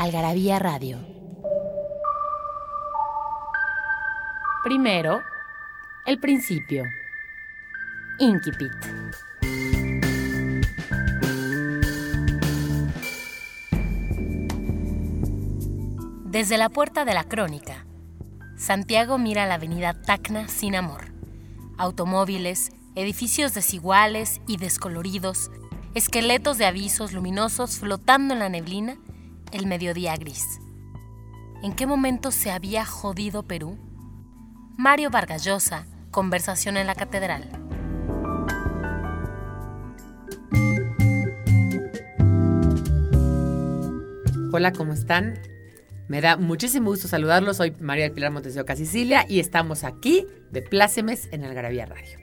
Algarabía Radio. Primero, el principio. Inquipit. Desde la puerta de la crónica, Santiago mira la avenida Tacna sin amor. Automóviles, edificios desiguales y descoloridos, esqueletos de avisos luminosos flotando en la neblina, el mediodía gris. ¿En qué momento se había jodido Perú? Mario Vargas Llosa, conversación en la catedral. Hola, ¿cómo están? Me da muchísimo gusto saludarlos. Soy María del Pilar Montes de Oca, Sicilia, y estamos aquí de Plácemes en Algarabía Radio.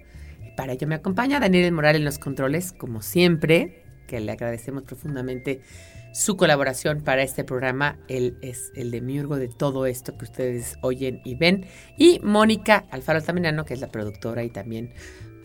Para ello me acompaña Daniel Morales en los controles, como siempre, que le agradecemos profundamente su colaboración para este programa. Él es el demiurgo de todo esto que ustedes oyen y ven. Y Mónica Alfaro Altamirano, que es la productora y también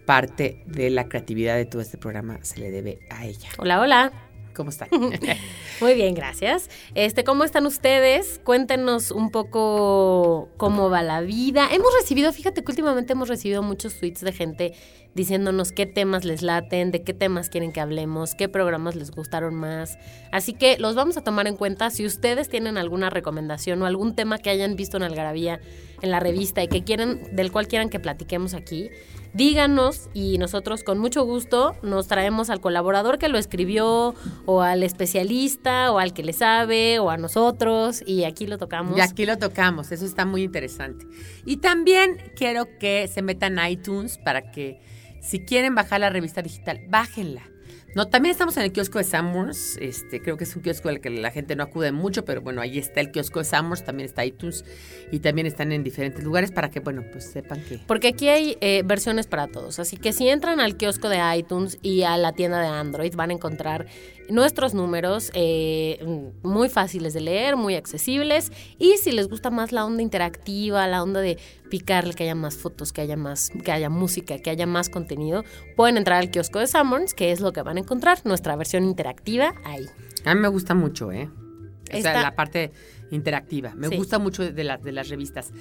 parte de la creatividad de todo este programa, se le debe a ella. Hola, hola. ¿Cómo están? Muy bien, gracias. Este, ¿cómo están ustedes? Cuéntenos un poco cómo va la vida. Hemos recibido, fíjate que últimamente hemos recibido muchos tweets de gente diciéndonos qué temas les laten, de qué temas quieren que hablemos, qué programas les gustaron más. Así que los vamos a tomar en cuenta. Si ustedes tienen alguna recomendación o algún tema que hayan visto en Algarabía, en la revista y que quieren, del cual quieran que platiquemos aquí, díganos y nosotros con mucho gusto nos traemos al colaborador que lo escribió o al especialista o al que le sabe o a nosotros y aquí lo tocamos. Y aquí lo tocamos, eso está muy interesante. Y también quiero que se metan a iTunes para que si quieren bajar la revista digital, bájenla. No, también estamos en el kiosco de Summers. Este, creo que es un kiosco al que la gente no acude mucho, pero bueno, ahí está el kiosco de Summers, también está iTunes y también están en diferentes lugares para que, bueno, pues sepan que. Porque aquí hay eh, versiones para todos. Así que si entran al kiosco de iTunes y a la tienda de Android, van a encontrar nuestros números eh, muy fáciles de leer, muy accesibles. Y si les gusta más la onda interactiva, la onda de picarle, que haya más fotos, que haya más, que haya música, que haya más contenido, pueden entrar al kiosco de Summers, que es lo que van a encontrar, nuestra versión interactiva ahí. A mí me gusta mucho, ¿eh? O sea, la parte interactiva. Me gusta mucho de, de las revistas.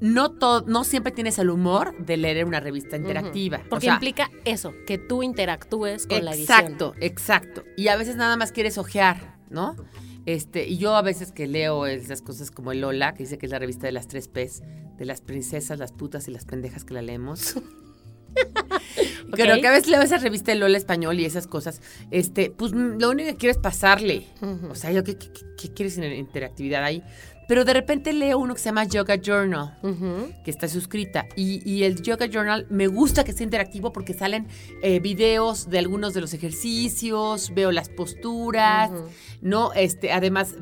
No, todo, no siempre tienes el humor de leer una revista interactiva. Porque implica eso, que tú interactúes con la edición. Exacto, exacto. Y a veces nada más quieres ojear, ¿no? Este, y yo a veces que leo esas cosas como el Lola, que dice que es la revista de las tres P's, de las princesas, las putas y las pendejas que la leemos. Creo que a veces leo esa revista de Lola Español y esas cosas. Este, pues lo único que quiero es pasarle. O sea, yo, ¿qué, qué, quieres en interactividad ahí? Pero de repente leo uno que se llama Yoga Journal, que está suscrita. Y, el Yoga Journal me gusta que sea interactivo porque salen eh, videos de algunos de los ejercicios, veo las posturas, ¿no? Este, además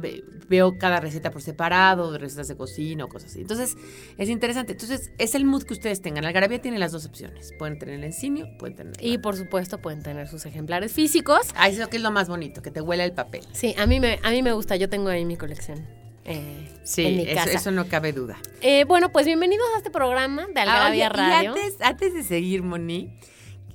veo cada receta por separado, de recetas de cocina o cosas así. Entonces, es interesante. Entonces, es el mood que ustedes tengan. Algarabía tiene las dos opciones. Pueden tener el encinio, pueden tener... Y por supuesto pueden tener sus ejemplares físicos. Ah, eso que es lo más bonito, que te huela el papel. Sí, a mí me, a mí me gusta. Yo tengo ahí mi colección. Eh, sí, Eso, no cabe duda. Eh, bueno, pues bienvenidos a este programa de Algarabía ah, Radio. Y antes, antes de seguir, Moni,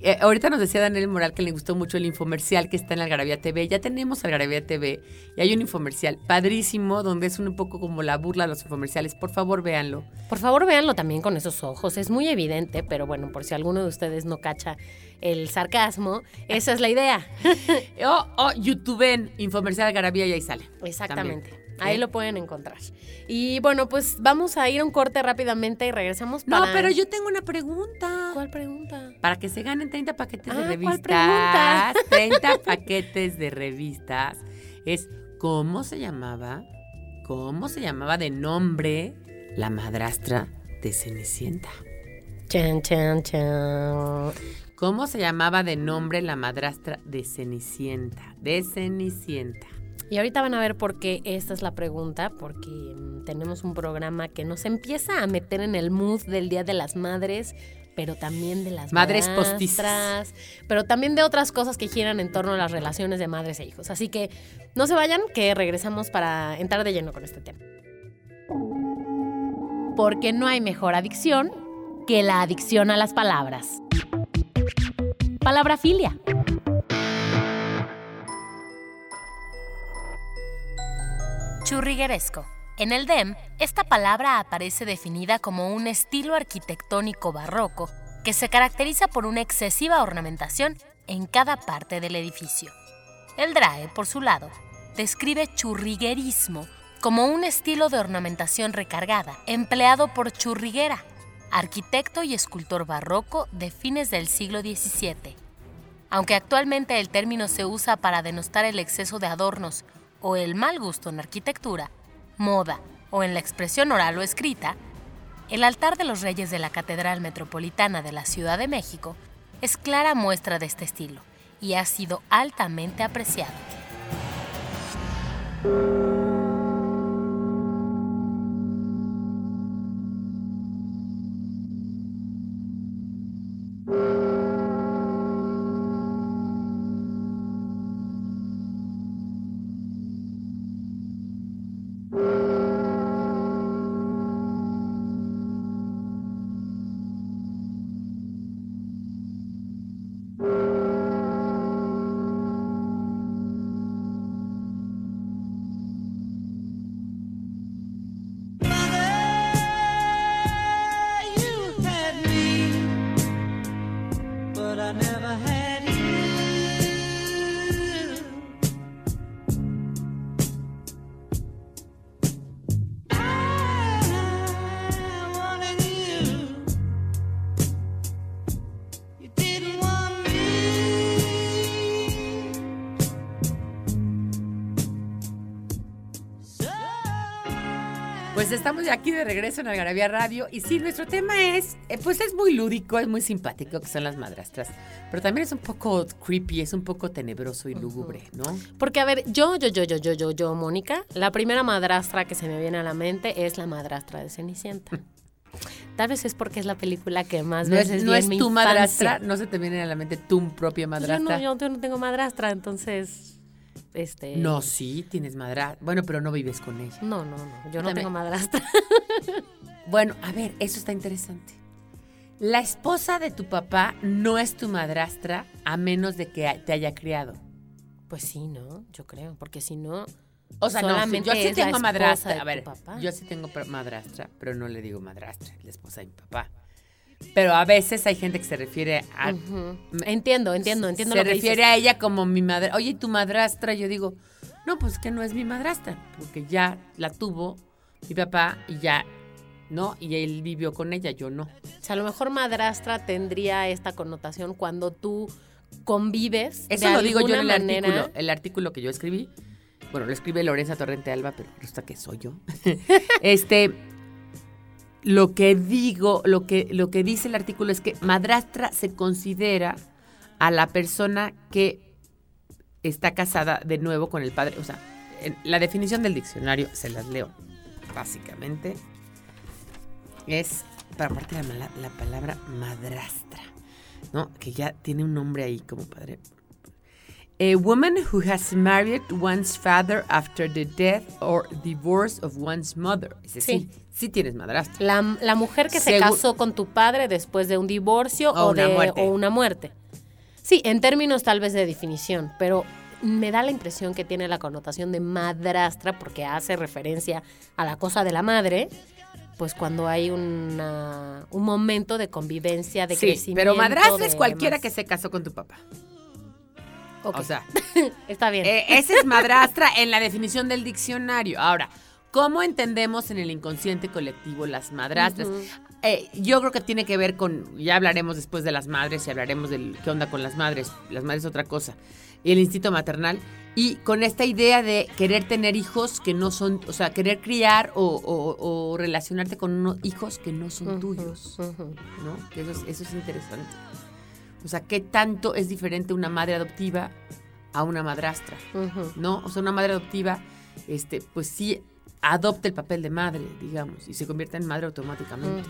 eh, ahorita nos decía Daniel Moral que le gustó mucho el infomercial que está en Algarabía TV. Ya tenemos Algarabía TV y hay un infomercial padrísimo donde es un poco como la burla de los infomerciales. Por favor, véanlo. Por favor, véanlo también con esos ojos. Es muy evidente, pero bueno, por si alguno de ustedes no cacha el sarcasmo, esa es la idea. o, o YouTube en infomercial Algarabía y ahí sale. Exactamente. Ahí lo pueden encontrar. Y bueno, pues vamos a ir a un corte rápidamente y regresamos para... No, pero yo tengo una pregunta. ¿Cuál pregunta? Para que se ganen 30 paquetes de ah, revistas. ¿cuál pregunta? 30 paquetes de revistas. Es, ¿cómo se llamaba? ¿Cómo se llamaba de nombre la madrastra de Cenicienta? Chan, chan, chan. ¿Cómo se llamaba de nombre la madrastra de Cenicienta? De Cenicienta. Y ahorita van a ver por qué esta es la pregunta, porque mm, tenemos un programa que nos empieza a meter en el mood del Día de las Madres, pero también de las Madres postizas, pero también de otras cosas que giran en torno a las relaciones de madres e hijos. Así que no se vayan, que regresamos para entrar de lleno con este tema. Porque no hay mejor adicción que la adicción a las palabras. Palabra filia. Churrigueresco. En el DEM, esta palabra aparece definida como un estilo arquitectónico barroco que se caracteriza por una excesiva ornamentación en cada parte del edificio. El DRAE, por su lado, describe churriguerismo como un estilo de ornamentación recargada empleado por Churriguera, arquitecto y escultor barroco de fines del siglo XVII. Aunque actualmente el término se usa para denostar el exceso de adornos o el mal gusto en arquitectura, moda o en la expresión oral o escrita, el altar de los reyes de la Catedral Metropolitana de la Ciudad de México es clara muestra de este estilo y ha sido altamente apreciado. Estamos ya aquí de regreso en Algarabía Radio y sí, nuestro tema es, eh, pues es muy lúdico, es muy simpático, que son las madrastras, pero también es un poco creepy, es un poco tenebroso y lúgubre, ¿no? Porque, a ver, yo, yo, yo, yo, yo, yo, yo, Mónica, la primera madrastra que se me viene a la mente es la madrastra de Cenicienta. Tal vez es porque es la película que más No veces es, no vi es mi tu infancia. madrastra, no se te viene a la mente tu propia Yo madrastra. no, yo, yo no tengo madrastra, entonces, este... No, sí, tienes madrastra. Bueno, pero no vives con ella. No, no, no, yo no También. tengo madrastra. Bueno, a ver, eso está interesante. La esposa de tu papá no es tu madrastra a menos de que te haya criado. Pues sí, ¿no? Yo creo, porque si no... O sea, Solamente no, yo sí tengo madrastra. A ver, papá. yo sí tengo madrastra, pero no le digo madrastra, la esposa de mi papá. Pero a veces hay gente que se refiere a... Entiendo, entiendo, entiendo se lo que refiere dices. a ella como mi madre. Oye, tu madrastra, yo digo, no, pues que no es mi madrastra, porque ya la tuvo mi papá y ya, ¿no? Y él vivió con ella, yo no. O sea, a lo mejor madrastra tendría esta connotación cuando tú convives. Eso de lo digo yo en el manera. artículo, el artículo que yo escribí. Bueno, lo escribe Lorenza Torrente Alba, pero resulta que soy yo. este, lo que digo, lo que, lo que dice el artículo es que madrastra se considera a la persona que está casada de nuevo con el padre. O sea, la definición del diccionario, se las leo, básicamente, es, para aparte la, la palabra madrastra, ¿no? Que ya tiene un nombre ahí como padre. A woman who has married one's father after the death or divorce of one's mother. Es decir, Sí. Sí, tienes madrastra. La, la mujer que se casó con tu padre después de un divorcio O o, una de, muerte. o una muerte. Sí, en términos tal vez de definición, pero me da la impresión que tiene la connotación de madrastra porque hace referencia a la cosa de la madre, pues cuando hay una- un momento de convivencia, de Sí, crecimiento. pero madrastra es cualquiera demás. que se casó con tu papá. O sea, está bien. Eh, esa es madrastra en la definición del diccionario. Ahora, ¿cómo entendemos en el inconsciente colectivo las madrastras? Eh, yo creo que tiene que ver con, ya hablaremos después de las madres y hablaremos de qué onda con las madres. Las madres es otra cosa. Y el instinto maternal. Y con esta idea de querer tener hijos que no son, o sea, querer criar o, o- o relacionarte con unos hijos que no son tuyos. ¿no? Que Eso es, eso es interesante. O sea, ¿qué tanto es diferente una madre adoptiva a una madrastra, ¿no? O sea, una madre adoptiva, este, pues sí adopta el papel de madre, digamos, y se convierte en madre automáticamente.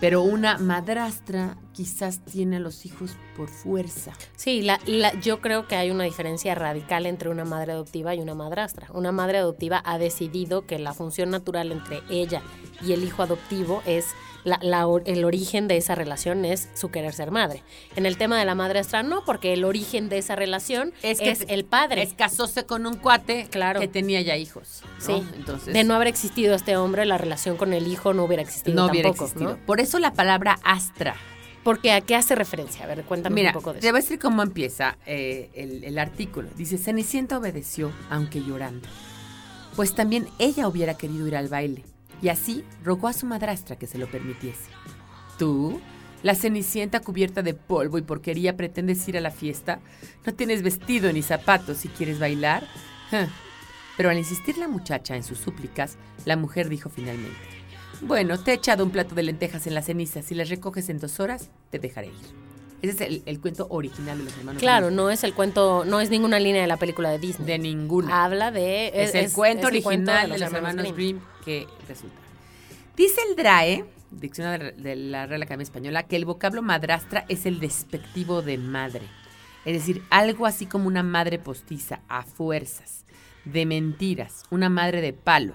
Pero una madrastra quizás tiene a los hijos por fuerza. Sí, la, yo creo que hay una diferencia radical entre una madre adoptiva y una madrastra. Una madre adoptiva ha decidido que la función natural entre ella y el hijo adoptivo es el origen de esa relación es su querer ser madre. En el tema de la madrastra no, porque el origen de esa relación es, el padre. Es casóse con un cuate claro. que tenía ya hijos. Sí. Entonces, de no haber existido este hombre, la relación con el hijo no hubiera existido no hubiera existido. Por eso la palabra astra. Porque a qué hace referencia? A ver, cuéntame un poco de eso. Te voy a decir cómo empieza eh, el, el artículo. Dice, Cenicienta obedeció, aunque llorando. Pues también ella hubiera querido ir al baile y así rogó a su madrastra que se lo permitiese. ¿Tú? La cenicienta cubierta de polvo y porquería pretendes ir a la fiesta. No tienes vestido ni zapatos si quieres bailar. Pero al insistir la muchacha en sus súplicas, la mujer dijo finalmente, bueno, te he echado un plato de lentejas en la ceniza. Si las recoges en dos horas, te dejaré ir. Ese es el, cuento original de los hermanos Claro, no es el cuento, no es ninguna línea de la película de Disney. De ninguna. Habla de... Es, el cuento original de, los, hermanos, Grimm. que resulta. Dice el DRAE, Diccionario de la Real Academia Española, que el vocablo madrastra es el despectivo de madre. Es decir, algo así como una madre postiza, a fuerzas, de mentiras, una madre de palo.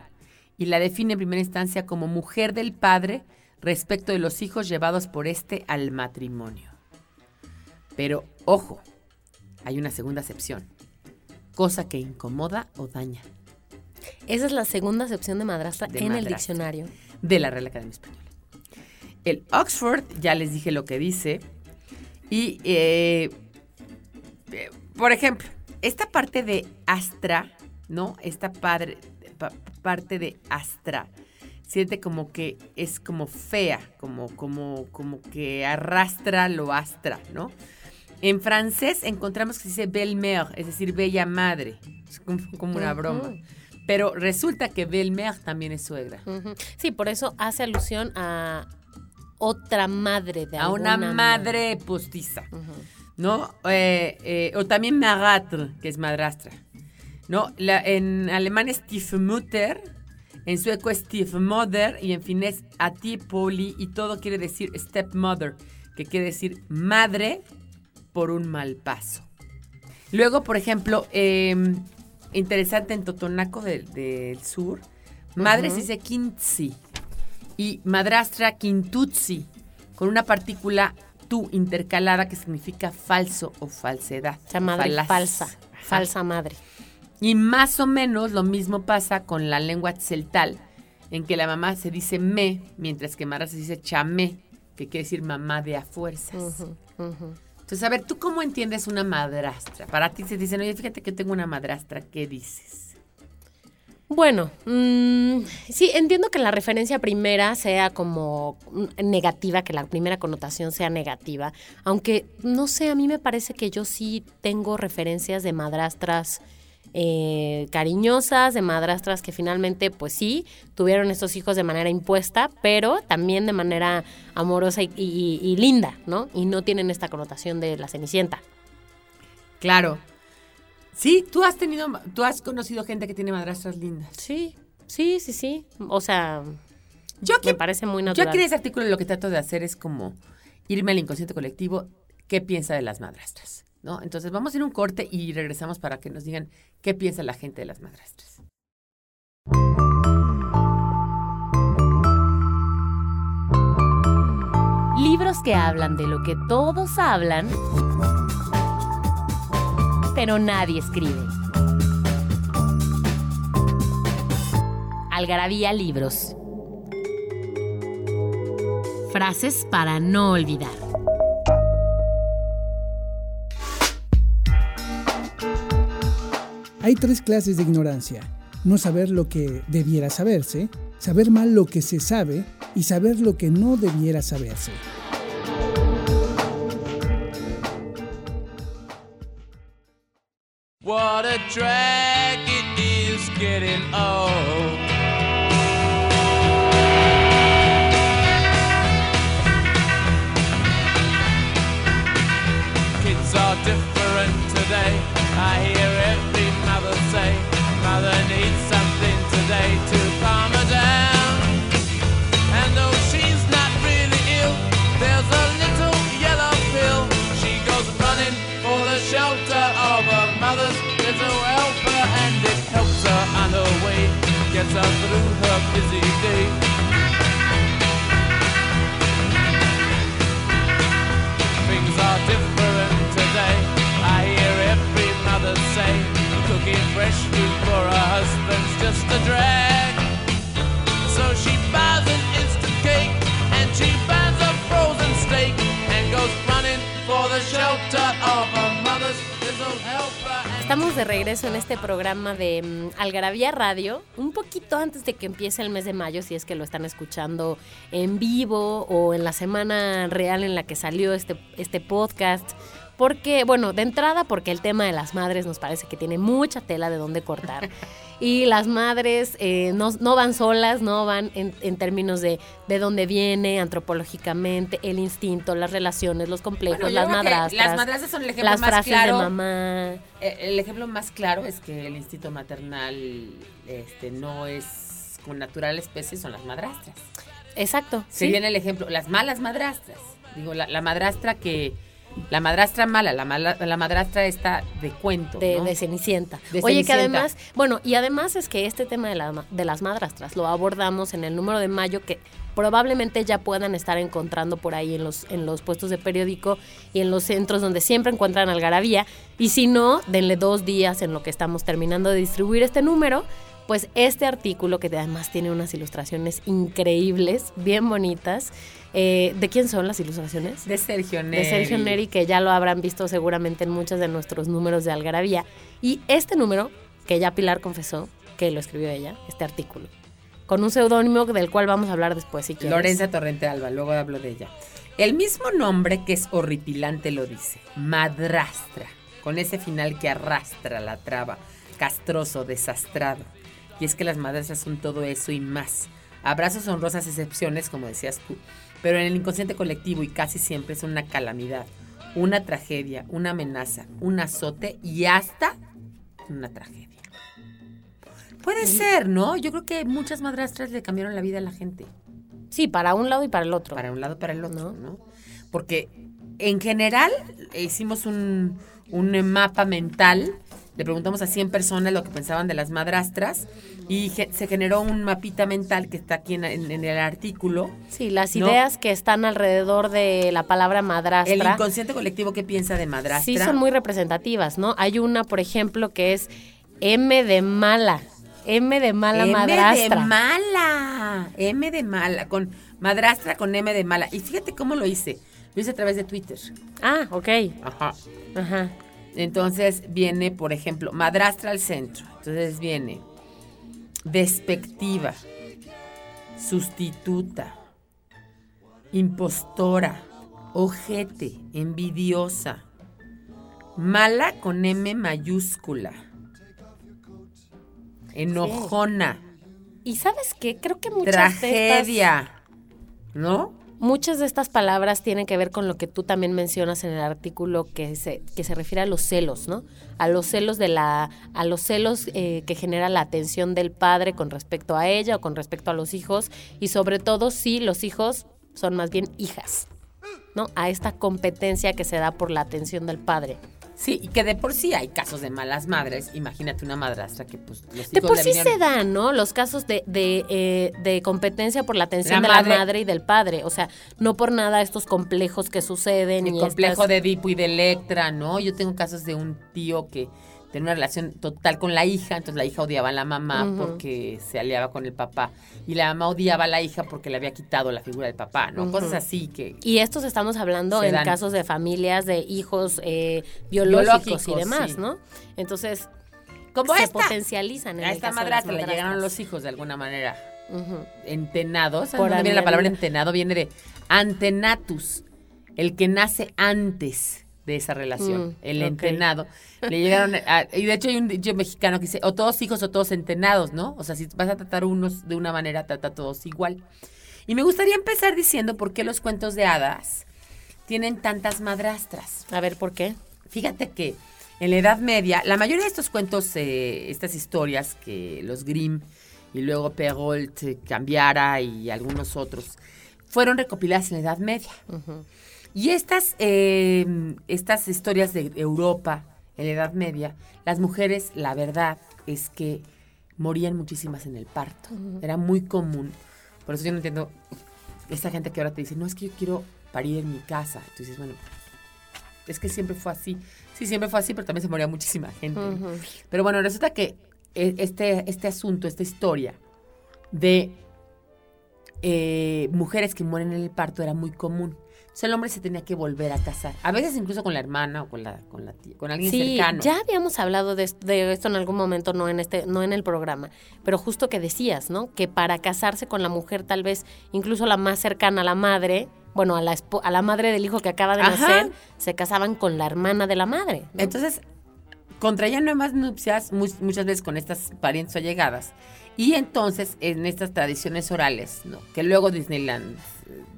Y la define en primera instancia como mujer del padre respecto de los hijos llevados por este al matrimonio. Pero ojo, hay una segunda acepción. Cosa que incomoda o daña. Esa es la segunda acepción de madrastra en el diccionario. De la Real Academia Española. El Oxford, ya les dije lo que dice. Y, eh, eh, por ejemplo, esta parte de astra, ¿no? Esta padre, parte de astra siente como que es como fea, como, como, como que arrastra lo astra, ¿no? En francés encontramos que se dice belle-mère, es decir, bella madre. Es como, una broma. Pero resulta que belle-mère también es suegra. Sí, por eso hace alusión a otra madre de A una madre postiza. ¿No? Eh, eh, o también marâtre, que es madrastra. ¿No? La, en alemán es Stiefmutter, en sueco es Stiefmother y en finés Atipoli y todo quiere decir stepmother, que quiere decir madre por un mal paso. Luego, por ejemplo, em, interesante en Totonaco del, sur, madre se dice quintzi y madrastra quintuzzi, con una partícula tu intercalada que significa falso o falsedad. O sea, madre falsa, falsa madre. Y más o menos lo mismo pasa con la lengua celtal, en que la mamá se dice me, mientras que madrastra se dice chamé, que quiere decir mamá de a fuerzas. Entonces, a ver, ¿tú cómo entiendes una madrastra? Para ti se dicen, oye, fíjate que tengo una madrastra, ¿qué dices? Bueno, mm, sí, entiendo que la referencia primera sea como negativa, que la primera connotación sea negativa, aunque no sé, a mí me parece que yo sí tengo referencias de madrastras eh, cariñosas, de madrastras que finalmente, pues sí, tuvieron estos hijos de manera impuesta, pero también de manera amorosa y, linda, ¿no? Y no tienen esta connotación de la cenicienta. Claro. Sí, tú has tenido, tú has conocido gente que tiene madrastras lindas. Sí, sí, sí, sí. O sea, yo me parece muy natural. Yo aquí en ese artículo lo que trato de hacer es como irme al inconsciente colectivo, ¿qué piensa de las madrastras? ¿No? Entonces vamos a ir un corte y regresamos para que nos digan qué piensa la gente de las madrastras. Libros que hablan de lo que todos hablan, pero nadie escribe. Algarabía Libros. Frases para no olvidar. Hay tres clases de ignorancia. No saber lo que debiera saberse, saber mal lo que se sabe y saber lo que no debiera saberse. De mm, Algarabía Radio, un poquito antes de que empiece el mes de mayo, si es que lo están escuchando en vivo o en la semana real en la que salió este, este podcast. Porque, bueno, de entrada, porque el tema de las madres nos parece que tiene mucha tela de dónde cortar. Y las madres eh, no, no van solas, no van en, en términos de de dónde viene antropológicamente, el instinto, las relaciones, los complejos, Bueno, las madrastras. Las madrastras son el ejemplo las más frases claro. de mamá. Eh, El ejemplo más claro es que el instinto maternal este, no es con natural especie, son las madrastras. Exacto. Se sí. viene el ejemplo, las malas madrastras. Digo, la, la madrastra que. La madrastra mala, la, mala, la madrastra está de cuento. de, ¿no? de Cenicienta. De Oye, que además, bueno, y además es que este tema de, la de las madrastras lo abordamos en el número de mayo que probablemente ya puedan estar encontrando por ahí en los, en los puestos de periódico y en los centros donde siempre encuentran algarabía. Y si no, denle dos días en lo que estamos terminando de distribuir este número. Pues este artículo, que además tiene unas ilustraciones increíbles, bien bonitas. eh, ¿De quién son las ilustraciones? De Sergio Neri. de Sergio Neri, que ya lo habrán visto seguramente en muchos de nuestros números de Algarabía. Y este número, que ya Pilar confesó que lo escribió ella, este artículo, con un seudónimo del cual vamos a hablar después, si quieres. Lorenza Torrente Alba, luego hablo de ella. El mismo nombre que es horripilante lo dice, madrastra, con ese final que arrastra la traba, castroso, desastrado. Y es que las madrastras son todo eso y más. Habrá sus honrosas excepciones, como decías tú, pero en el inconsciente colectivo y casi siempre es una calamidad, una tragedia, una amenaza, un azote y hasta una tragedia. Puede ser, ¿no? Yo creo que muchas madrastras le cambiaron la vida a la gente Sí, para un lado y para el otro. para un lado para el otro, ¿No? ¿no? Porque en general hicimos un, un mapa mental, le preguntamos a 100 personas lo que pensaban de las madrastras y ge- se generó un mapita mental que está aquí en, en- en el artículo. Sí, las ¿no? ideas que están alrededor de la palabra El madrastra. inconsciente colectivo que piensa de madrastra. Sí, son muy representativas, ¿no? Hay una, por ejemplo, que es M de mala. M de mala M madrastra. de mala. M de mala. Con madrastra con M de mala. Y fíjate cómo lo hice. Lo hice a través de Twitter. ah, ok. Ajá. Ajá. Entonces viene, por ejemplo, madrastra al centro. Entonces viene despectiva, sustituta, impostora, ojete, envidiosa, mala con M mayúscula, enojona, Y sabes qué, creo que muchas de estas, tragedia, ¿no? Muchas de estas palabras tienen que ver con lo que tú también mencionas en el artículo que se, que se refiere a los celos, ¿no? A los celos de la, a los celos eh, que genera la atención del padre con respecto a ella o con respecto a los hijos, y sobre todo si los hijos son más bien hijas, ¿no? A esta competencia que se da por la atención del padre. Sí, y que de por sí hay casos de malas madres. Imagínate una madrastra que pues los hijos De por le sí vinieron- se dan, ¿no? Los casos de, de, eh, de competencia por la atención La de madre- la madre y del padre. O sea, no por nada estos complejos que suceden. El complejo estas- de Edipo y de Electra, ¿no? Yo tengo casos de un tío que tenía una relación total con la hija, entonces la hija odiaba a la mamá porque se aliaba con el papá y la mamá odiaba a la hija porque le había quitado la figura del papá, ¿no? Cosas así que Y estos estamos hablando en dan. casos de familias, de hijos eh, biológicos, Biológicos, y demás, sí. ¿no? Entonces, como se esta, potencializan en a el esta madrastra le llegaron los hijos de alguna manera entenados, ¿sabes Por viene la palabra entenado? Viene de antenatus, el que nace antes de esa relación, Mm, el entenado. Le llegaron, a- y de hecho hay un dicho mexicano que dice, o todos hijos o todos entenados, ¿no? O sea, si vas a tratar unos de una manera, trata a todos igual. Y me gustaría empezar diciendo por qué los cuentos de hadas tienen tantas madrastras. A ver, ¿por qué? Fíjate que en la Edad Media, la mayoría de estos cuentos, eh, estas historias que los Grimm y luego Perrault, eh, Cambiara y algunos otros, fueron recopiladas en la Edad Media. Y estas, eh, estas historias de Europa, en la Edad Media, las mujeres, la verdad es que morían muchísimas en el parto. Era muy común. Por eso yo no entiendo esa gente que ahora te dice, no, es que yo quiero parir en mi casa. Entonces, bueno, es que siempre fue así. Sí, siempre fue así, pero también se moría muchísima gente. Pero bueno, resulta que eh, este, este asunto, esta historia de eh, mujeres que mueren en el parto era muy común. Entonces el hombre se tenía que volver a casar. A veces incluso con la hermana o con la, con la tía, con alguien Sí, cercano. ya habíamos hablado de, est- de esto en algún momento, no en este, no en el programa, pero justo que decías, ¿no? Que para casarse con la mujer, tal vez incluso la más cercana a la madre, bueno, a la a la madre del hijo que acaba de Ajá. nacer, se casaban con la hermana de la madre. ¿no? Entonces, contraían nuevas nupcias mu- muchas veces con estas parientes o allegadas. Y entonces, en estas tradiciones orales, ¿no? que luego Disneyland,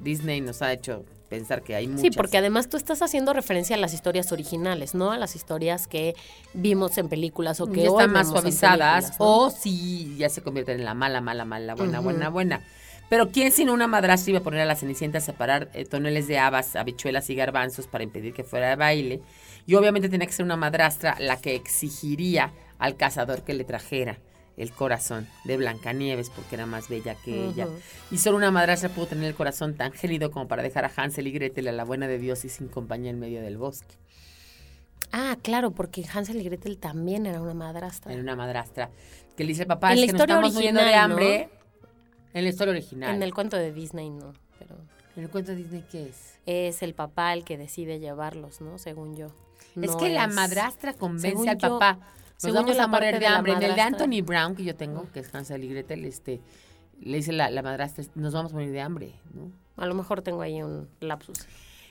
Disney nos ha hecho pensar que hay muchas. Sí, porque además tú estás haciendo referencia a las historias originales, no a las historias que vimos en películas o que ya hoy están más suavizadas o si ya se convierten en la mala, mala, mala, buena, buena, buena. Pero ¿quién sin una madrastra iba a poner a la Cenicienta a separar eh, toneles de habas, habichuelas y garbanzos para impedir que fuera de baile? Y obviamente tenía que ser una madrastra la que exigiría al cazador que le trajera el corazón de Blancanieves porque era más bella que ella. Y solo una madrastra pudo tener el corazón tan gélido como para dejar a Hansel y Gretel a la buena de Dios y sin compañía en medio del bosque. Ah, claro, porque Hansel y Gretel también era una madrastra. Era una madrastra que le dice, papá, En es la que nos estamos muriendo de hambre. En la historia original. En el cuento de Disney no, pero ¿En el cuento de Disney qué es? es el papá el que decide llevarlos, ¿no? Según yo. es No que la madrastra convence según al yo- papá. Nos según vamos yo, la a morir de hambre. En el de Anthony Brown, que yo tengo, que es Hansel y Gretel, este, le dice la, la madrastra, nos vamos a morir de hambre, ¿no? A lo mejor tengo ahí un lapsus.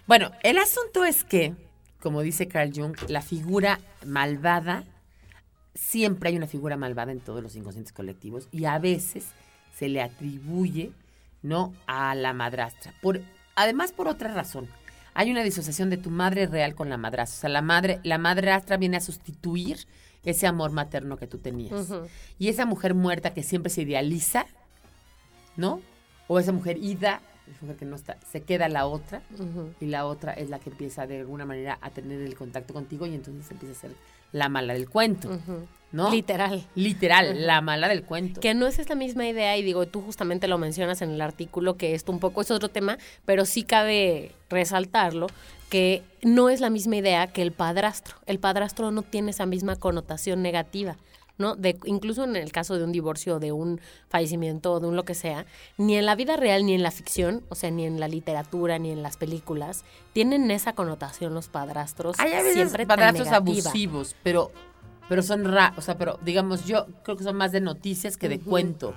Bueno, el asunto es que, como dice Carl Jung, la figura malvada, siempre hay una figura malvada en todos los inconscientes colectivos y a veces se le atribuye, ¿no? A la madrastra. Por, además, por otra razón. Hay una disociación de tu madre real con la madrastra. O sea, la madre, la madrastra viene a sustituir ese amor materno que tú tenías. Y esa mujer muerta que siempre se idealiza, ¿no? O esa mujer ida, esa mujer que no está, se queda la otra y la otra es la que empieza de alguna manera a tener el contacto contigo y entonces empieza a ser la mala del cuento. ¿no? Literal. Literal, la mala del cuento. Que no es esta misma idea, y digo, tú justamente lo mencionas en el artículo, que esto un poco es otro tema, pero sí cabe resaltarlo, que no es la misma idea que el padrastro. El padrastro no tiene esa misma connotación negativa. ¿no? De, incluso en el caso de un divorcio, de un fallecimiento, de un lo que sea, ni en la vida real, ni en la ficción, o sea, ni en la literatura, ni en las películas, tienen esa connotación los padrastros. Hay a veces siempre padrastros abusivos, pero pero son ra, o sea, pero digamos yo creo que son más de noticias que de cuento.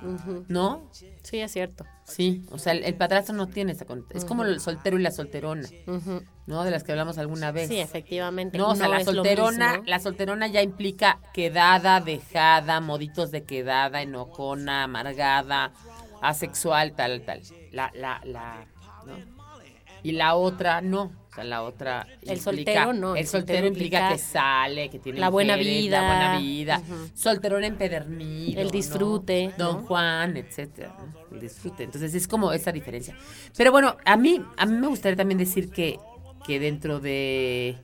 ¿no? Sí, es cierto. Sí, o sea, el, el padrastro no tiene esa connotación. Es como el soltero y la solterona. ¿no? De las que hablamos alguna vez. Sí, efectivamente. No, o sea, la solterona, la solterona ya implica quedada, dejada, moditos de quedada, enojona, amargada, asexual, tal, tal. La, la, la, ¿no? Y la otra no. O sea, la otra. El implica- soltero no, El, soltero, implica, que sale, que tiene la buena vida. La buena vida. Ujú. Solterón empedernido. El ¿no? disfrute, Don ¿no? Juan, etcétera. ¿no? El disfrute. Entonces es como esa diferencia. Pero bueno, a mí, a mí me gustaría también decir que, que dentro de,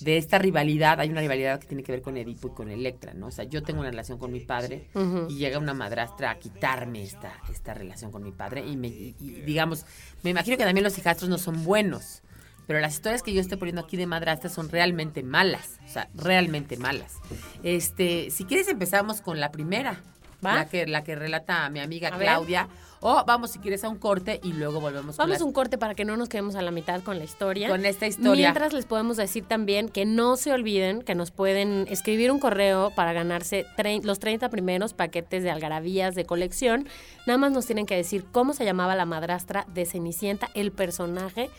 de esta rivalidad, hay una rivalidad que tiene que ver con Edipo y con Electra, ¿no? O sea, yo tengo una relación con mi padre y llega una madrastra a quitarme esta, esta relación con mi padre y, me, y- y digamos, me imagino que también los hijastros no son buenos. Pero las historias que yo estoy poniendo aquí de madrastra son realmente malas. O sea, realmente malas. Este, si quieres empezamos con la primera. ¿Va? La que, la que relata mi amiga A ver. Claudia. O vamos, si quieres, a un corte y luego volvemos Vamos a un corte para que no nos quedemos a la mitad con la historia. con esta historia. Mientras les podemos decir también que no se olviden que nos pueden escribir un correo para ganarse los 30 primeros paquetes de algarabías de colección. Nada más nos tienen que decir cómo se llamaba la madrastra de Cenicienta, el personaje,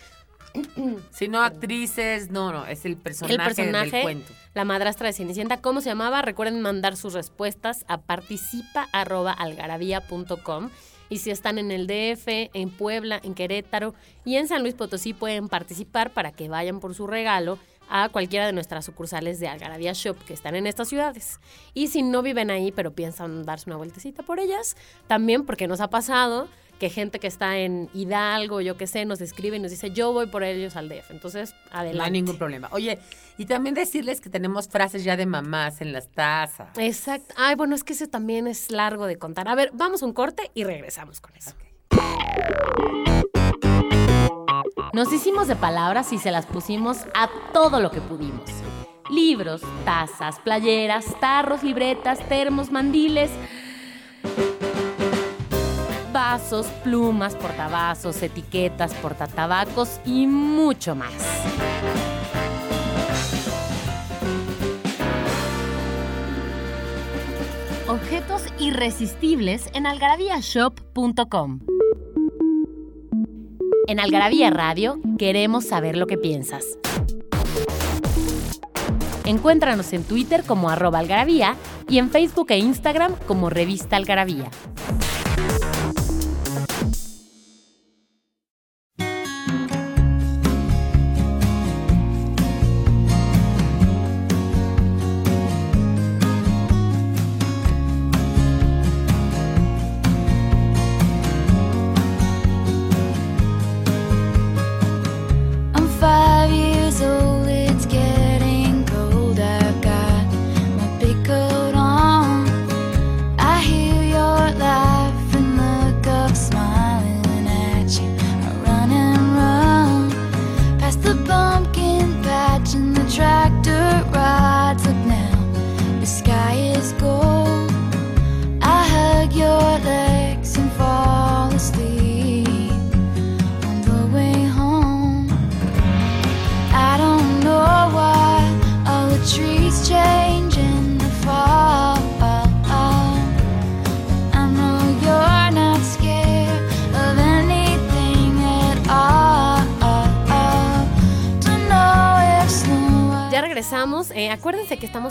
Si no actrices, no, no, es el personaje, el personaje, del cuento. la madrastra de Cenicienta, cómo se llamaba. Recuerden mandar sus respuestas a participa@algarabía.com. Y si están en el DF, en Puebla, en Querétaro y en San Luis Potosí, pueden participar para que vayan por su regalo a cualquiera de nuestras sucursales de Algarabía Shop que están en estas ciudades. Y si no viven ahí, pero piensan darse una vueltecita por ellas, también porque nos ha pasado que gente que está en Hidalgo, yo qué sé, nos escribe y nos dice, yo voy por ellos al DF. Entonces, adelante. No hay ningún problema. Oye, y también decirles que tenemos frases ya de mamás en las tazas. Exacto. Ay, bueno, es que ese también es largo de contar. A ver, vamos a un corte y regresamos con eso. Nos hicimos de palabras y se las pusimos a todo lo que pudimos. Libros, tazas, playeras, tarros, libretas, termos, mandiles, vasos, plumas, portavasos, etiquetas, portatabacos y mucho más. Objetos irresistibles en algarabíashop.com. En Algarabía Radio queremos saber lo que piensas. Encuéntranos en Twitter como arroba algarabía y en Facebook e Instagram como revista algarabía.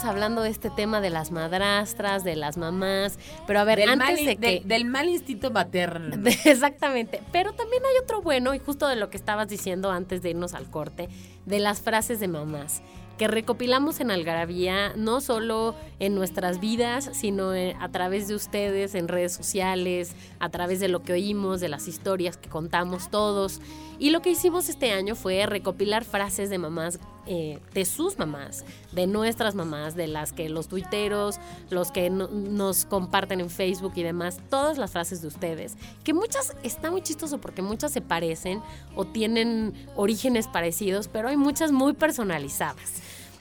Hablando de este tema de las madrastras, de las mamás. Pero a ver, Del antes mal, de que. del- del mal instinto materno. De- Exactamente. Pero también hay otro bueno, y justo de lo que estabas diciendo antes de irnos al corte, de las frases de mamás, que recopilamos en Algarabía, no solo en nuestras vidas, sino eh, a través de ustedes, en redes sociales, a través de lo que oímos, de las historias que contamos todos. Y lo que hicimos este año fue recopilar frases de mamás, eh, de sus mamás, de nuestras mamás, de las que los tuiteros, los que no- nos comparten en Facebook y demás, todas las frases de ustedes, que muchas está muy chistoso porque muchas se parecen o tienen orígenes parecidos, pero hay muchas muy personalizadas.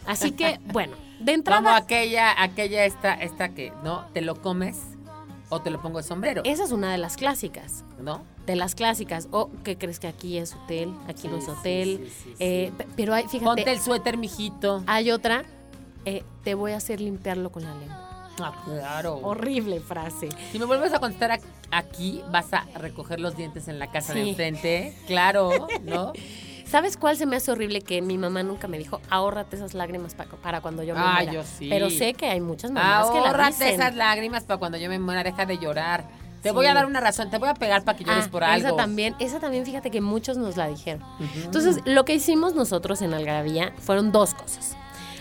Así que, bueno, de Como entrada, aquella, aquella esta, esta que, ¿no? Te lo comes o te lo pongo de sombrero, esa es una de las clásicas. ¿no? De las clásicas. O ¿qué crees que aquí es hotel? Aquí no es hotel. sí, sí, sí, Eh, pe- pero hay, fíjate, Ponte el suéter, mijito. hay otra. eh, te voy a hacer limpiarlo con la lengua. Ah, claro. Horrible frase. Si me vuelves a contestar aquí, vas a recoger los dientes en la casa de enfrente. Claro, ¿no? ¿Sabes cuál se me hace horrible? Que mi mamá nunca me dijo, ahórrate esas lágrimas pa- para cuando yo me Ah, muera. yo sí. Pero sé que hay muchas mamás que la Ahórrate dicen. esas lágrimas para cuando yo me muera, deja de llorar. Te Sí. voy a dar una razón, te voy a pegar para que llores Ah, por algo. Esa también, esa también, fíjate que muchos nos la dijeron. Entonces, lo que hicimos nosotros en Algarabía fueron dos cosas.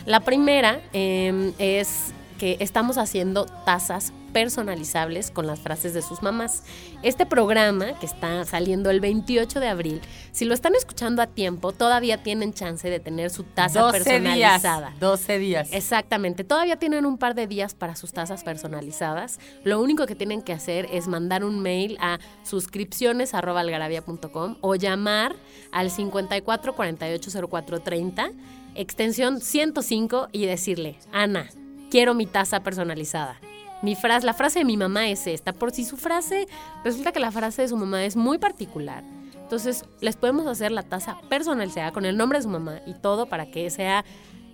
La primera eh, es que estamos haciendo tazas personalizables con las frases de sus mamás. Este programa, que está saliendo el 28 de abril, si lo están escuchando a tiempo, todavía tienen chance de tener su taza 12 personalizada. días. 12 días. Exactamente, todavía tienen un par de días para sus tazas personalizadas. Lo único que tienen que hacer es mandar un mail a suscripciones@algarabia.com o llamar al 54 48 04 30, extensión 105 y decirle, "Ana, quiero mi taza personalizada." Mi frase, la frase de mi mamá es esta, por si su frase, resulta que la frase de su mamá es muy particular. Entonces, les podemos hacer la taza personalizada con el nombre de su mamá y todo para que sea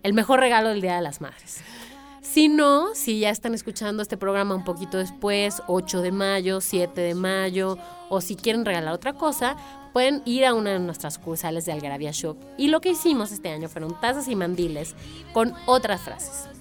el mejor regalo del Día de las Madres. Si no, si ya están escuchando este programa un poquito después, 8 de mayo, 7 de mayo, o si quieren regalar otra cosa, pueden ir a una de nuestras sucursales de Algarabía Shop. Y lo que hicimos este año fueron tazas y mandiles con otras frases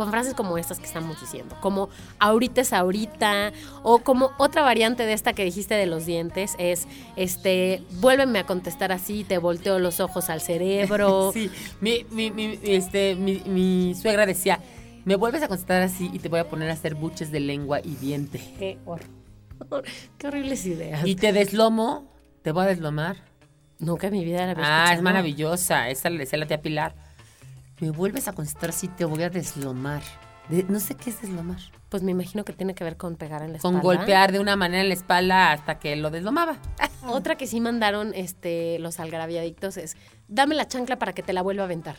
con frases como estas que estamos diciendo, como ahorita es ahorita, o como otra variante de esta que dijiste de los dientes es, este, vuélveme a contestar así, te volteo los ojos al cerebro. Sí, mi, mi, mi, este, mi, mi suegra decía, me vuelves a contestar así y te voy a poner a hacer buches de lengua y diente. Qué horror. Qué horribles ideas. Y te deslomo, te voy a deslomar. Nunca en mi vida la había Ah, es maravillosa. Esa le decía la tía Pilar. Me vuelves a concentrar si te voy a deslomar. De- no sé qué es deslomar. Pues me imagino que tiene que ver con pegar en la Con espalda. golpear de una manera en la espalda hasta que lo deslomaba. Otra que sí mandaron este, los algarabíadictos es, dame la chancla para que te la vuelva a aventar.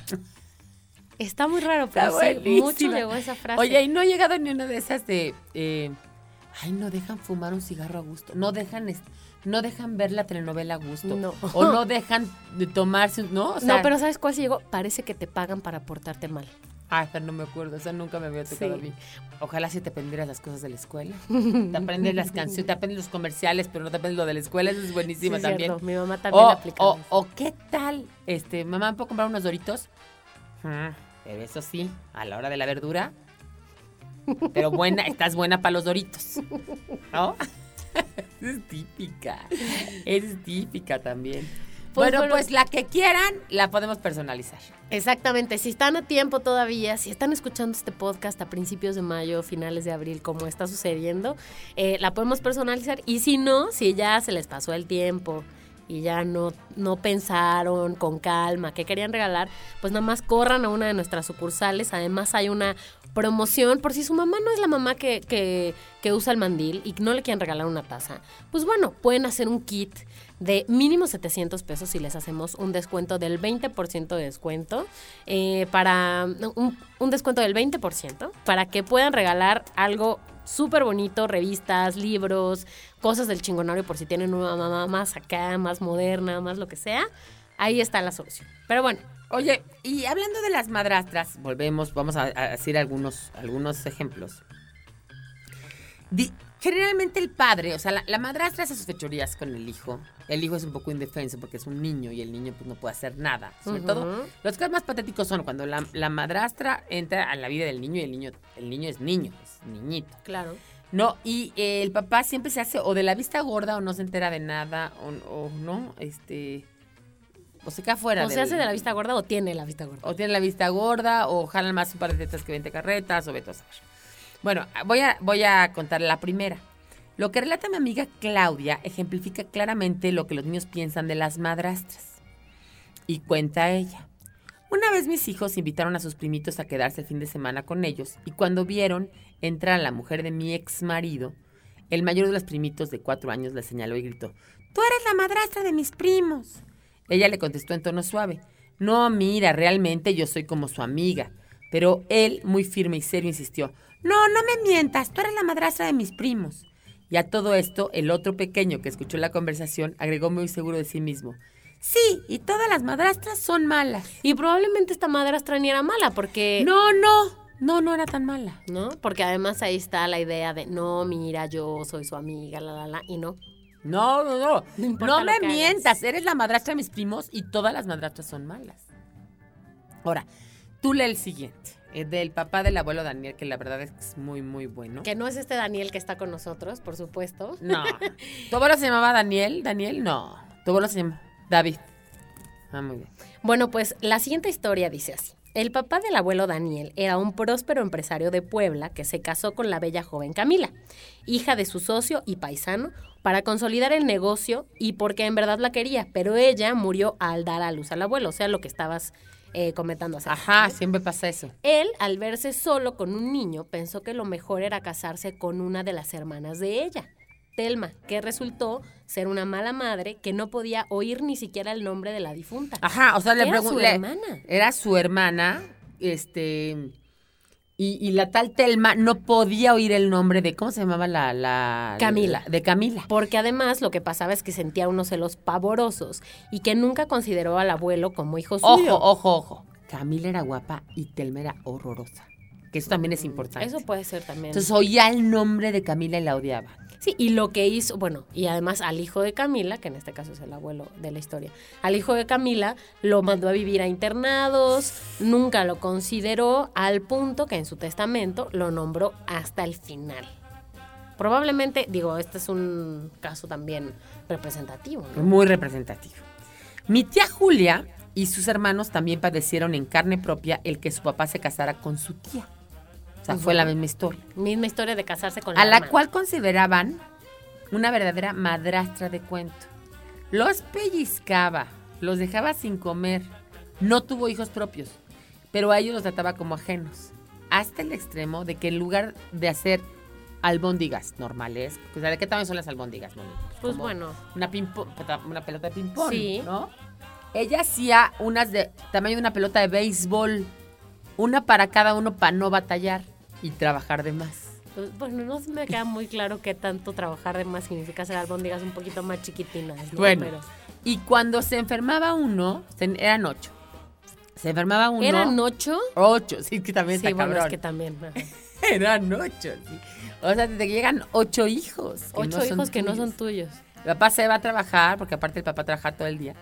Está muy raro, pero sí, mucho llegó esa frase. Oye, y no ha llegado ni una de esas de. eh, ay, no dejan fumar un cigarro a gusto. No dejan. no dejan ver la telenovela a gusto. No. O no dejan de tomarse. un- ¿No? O sea, no, pero ¿sabes cuál sí llegó? Parece que te pagan para portarte mal. Ay, pero no me acuerdo. Esa nunca me había tocado Sí. a mí. Ojalá si te aprendieras las cosas de la escuela. Te aprendes las canciones, te aprendes los comerciales, pero no te aprendes lo de la escuela. Eso es buenísima Sí, también. cierto. Mi mamá también O, aplica. o, o qué tal, este, mamá, ¿me ¿puedo comprar unos doritos? Mm, pero eso sí, a la hora de la verdura. Pero buena, estás buena para los doritos. ¿No? es típica. Es típica también. Pues bueno, bueno. pues la que quieran, la podemos personalizar. Exactamente, si están a tiempo todavía, si están escuchando este podcast a principios de mayo, finales de abril, como está sucediendo, eh, la podemos personalizar. Y si no, si ya se les pasó el tiempo y ya no, no pensaron con calma qué querían regalar, pues nada más corran a una de nuestras sucursales. Además hay una promoción por si su mamá no es la mamá que, que, usa el mandil y no le quieren regalar una taza. Pues bueno, pueden hacer un kit de mínimo 700 pesos si les hacemos un descuento del 20% de descuento eh, para un descuento del 20% para que puedan regalar algo súper bonito, revistas, libros, cosas del chingonario por si tienen una mamá más acá, más moderna, más lo que sea. Ahí está la solución. Pero bueno, Oye, y hablando de las madrastras, volvemos, vamos a, a decir algunos, algunos ejemplos. Di- generalmente el padre, o sea, la, la madrastra hace sus fechorías con el hijo. El hijo es un poco indefenso porque es un niño y el niño pues no puede hacer nada. Sobre todo, los casos más patéticos son cuando la, la madrastra entra a la vida del niño y el niño, el niño es niño, es niñito. claro. No, y eh, el papá siempre se hace o de la vista gorda o no se entera de nada o, o no, este... O se queda fuera O se hace de la vista gorda o tiene la vista gorda. o tienen la vista gorda, o jalan más un par de tetas que 20 carretas, o vete a saber. Bueno, voy a, voy a contar la primera. Lo que relata mi amiga Claudia ejemplifica claramente lo que los niños piensan de las madrastras. Y cuenta ella. Una vez mis hijos invitaron a sus primitos a quedarse el fin de semana con ellos y cuando vieron entrar a la mujer de mi ex marido, el mayor de los primitos de cuatro años le señaló y gritó, Tú eres la madrastra de mis primos. Ella le contestó en tono suave, No, mira, realmente yo soy como su amiga. Pero él, muy firme y serio, insistió, No, no me mientas, tú eres la madrastra de mis primos. Y a todo esto, el otro pequeño que escuchó la conversación agregó muy seguro de sí mismo, Sí, y todas las madrastras son malas. Y probablemente esta madrastra ni era mala porque... No, no, no, no era tan mala. ¿no? Porque además ahí está la idea de, no, mira, yo soy su amiga, la, la, la, y no. No, no, no. No No me hagas. mientas, eres la madrastra de mis primos y todas las madrastras son malas. Ahora, tú lee el siguiente, eh, del papá del abuelo Daniel, que la verdad es que es muy, muy bueno. Que no es este Daniel que está con nosotros, por supuesto. No. ¿Tu abuelo se llamaba Daniel? ¿Daniel? No. Tu abuelo se llama David. Ah, muy bien. Bueno, pues la siguiente historia dice así. El papá del abuelo Daniel era un próspero empresario de Puebla que se casó con la bella joven Camila, hija de su socio y paisano, para consolidar el negocio y porque en verdad la quería, pero ella murió al dar a luz al abuelo, o sea, lo que estabas eh, comentando rato. Ajá, siempre pasa eso. Él, al verse solo con un niño, pensó que lo mejor era casarse con una de las hermanas de ella, Telma, que resultó ser una mala madre que no podía oír ni siquiera el nombre de la difunta. Ajá, o sea, le Era su pregunté. hermana. Era su hermana, este. Y, y la tal Telma no podía oír el nombre de. ¿Cómo se llamaba la. la Camila. la- de Camila. Porque además lo que pasaba es que sentía unos celos pavorosos y que nunca consideró al abuelo como hijo suyo. Ojo, ojo, ojo. Camila era guapa y Telma era horrorosa. Que eso también es importante. Eso puede ser también. Entonces oía el nombre de Camila y la odiaba. Sí, y lo que hizo, bueno, y además al hijo de Camila, que en este caso es el abuelo de la historia, al hijo de Camila lo mandó a vivir a internados, nunca lo consideró, al punto que en su testamento lo nombró hasta el final. Probablemente, digo, este es un caso también representativo, ¿no? Muy representativo. Mi tía Julia y sus hermanos también padecieron en carne propia el que su papá se casara con su tía. O sea, fue la misma historia. Misma historia de casarse con la A la hermana. cual consideraban una verdadera madrastra de cuento. Los pellizcaba, los dejaba sin comer. No tuvo hijos propios, pero a ellos los trataba como ajenos. Hasta el extremo de que en lugar de hacer albóndigas normales, o sea, ¿de qué tamaño son las albóndigas? Moni? Pues Como bueno. Una, una pelota de ping-pong, Sí. ¿no? Ella hacía unas de tamaño de una pelota de béisbol, una para cada uno para no batallar y trabajar de más. Pues, bueno, no me queda muy claro qué tanto trabajar de más significa hacer albóndigas un poquito más chiquitinas, ¿no? Bueno, Pero- y cuando se enfermaba uno, eran ocho. Se enfermaba uno. ¿Eran ocho? Ocho, sí, que también Sí, está bueno, cabrón. es que también. Eran ocho, sí. O sea, te llegan ocho hijos. Ocho no hijos que no son tuyos. El papá se va a trabajar, porque aparte el papá trabaja todo el día.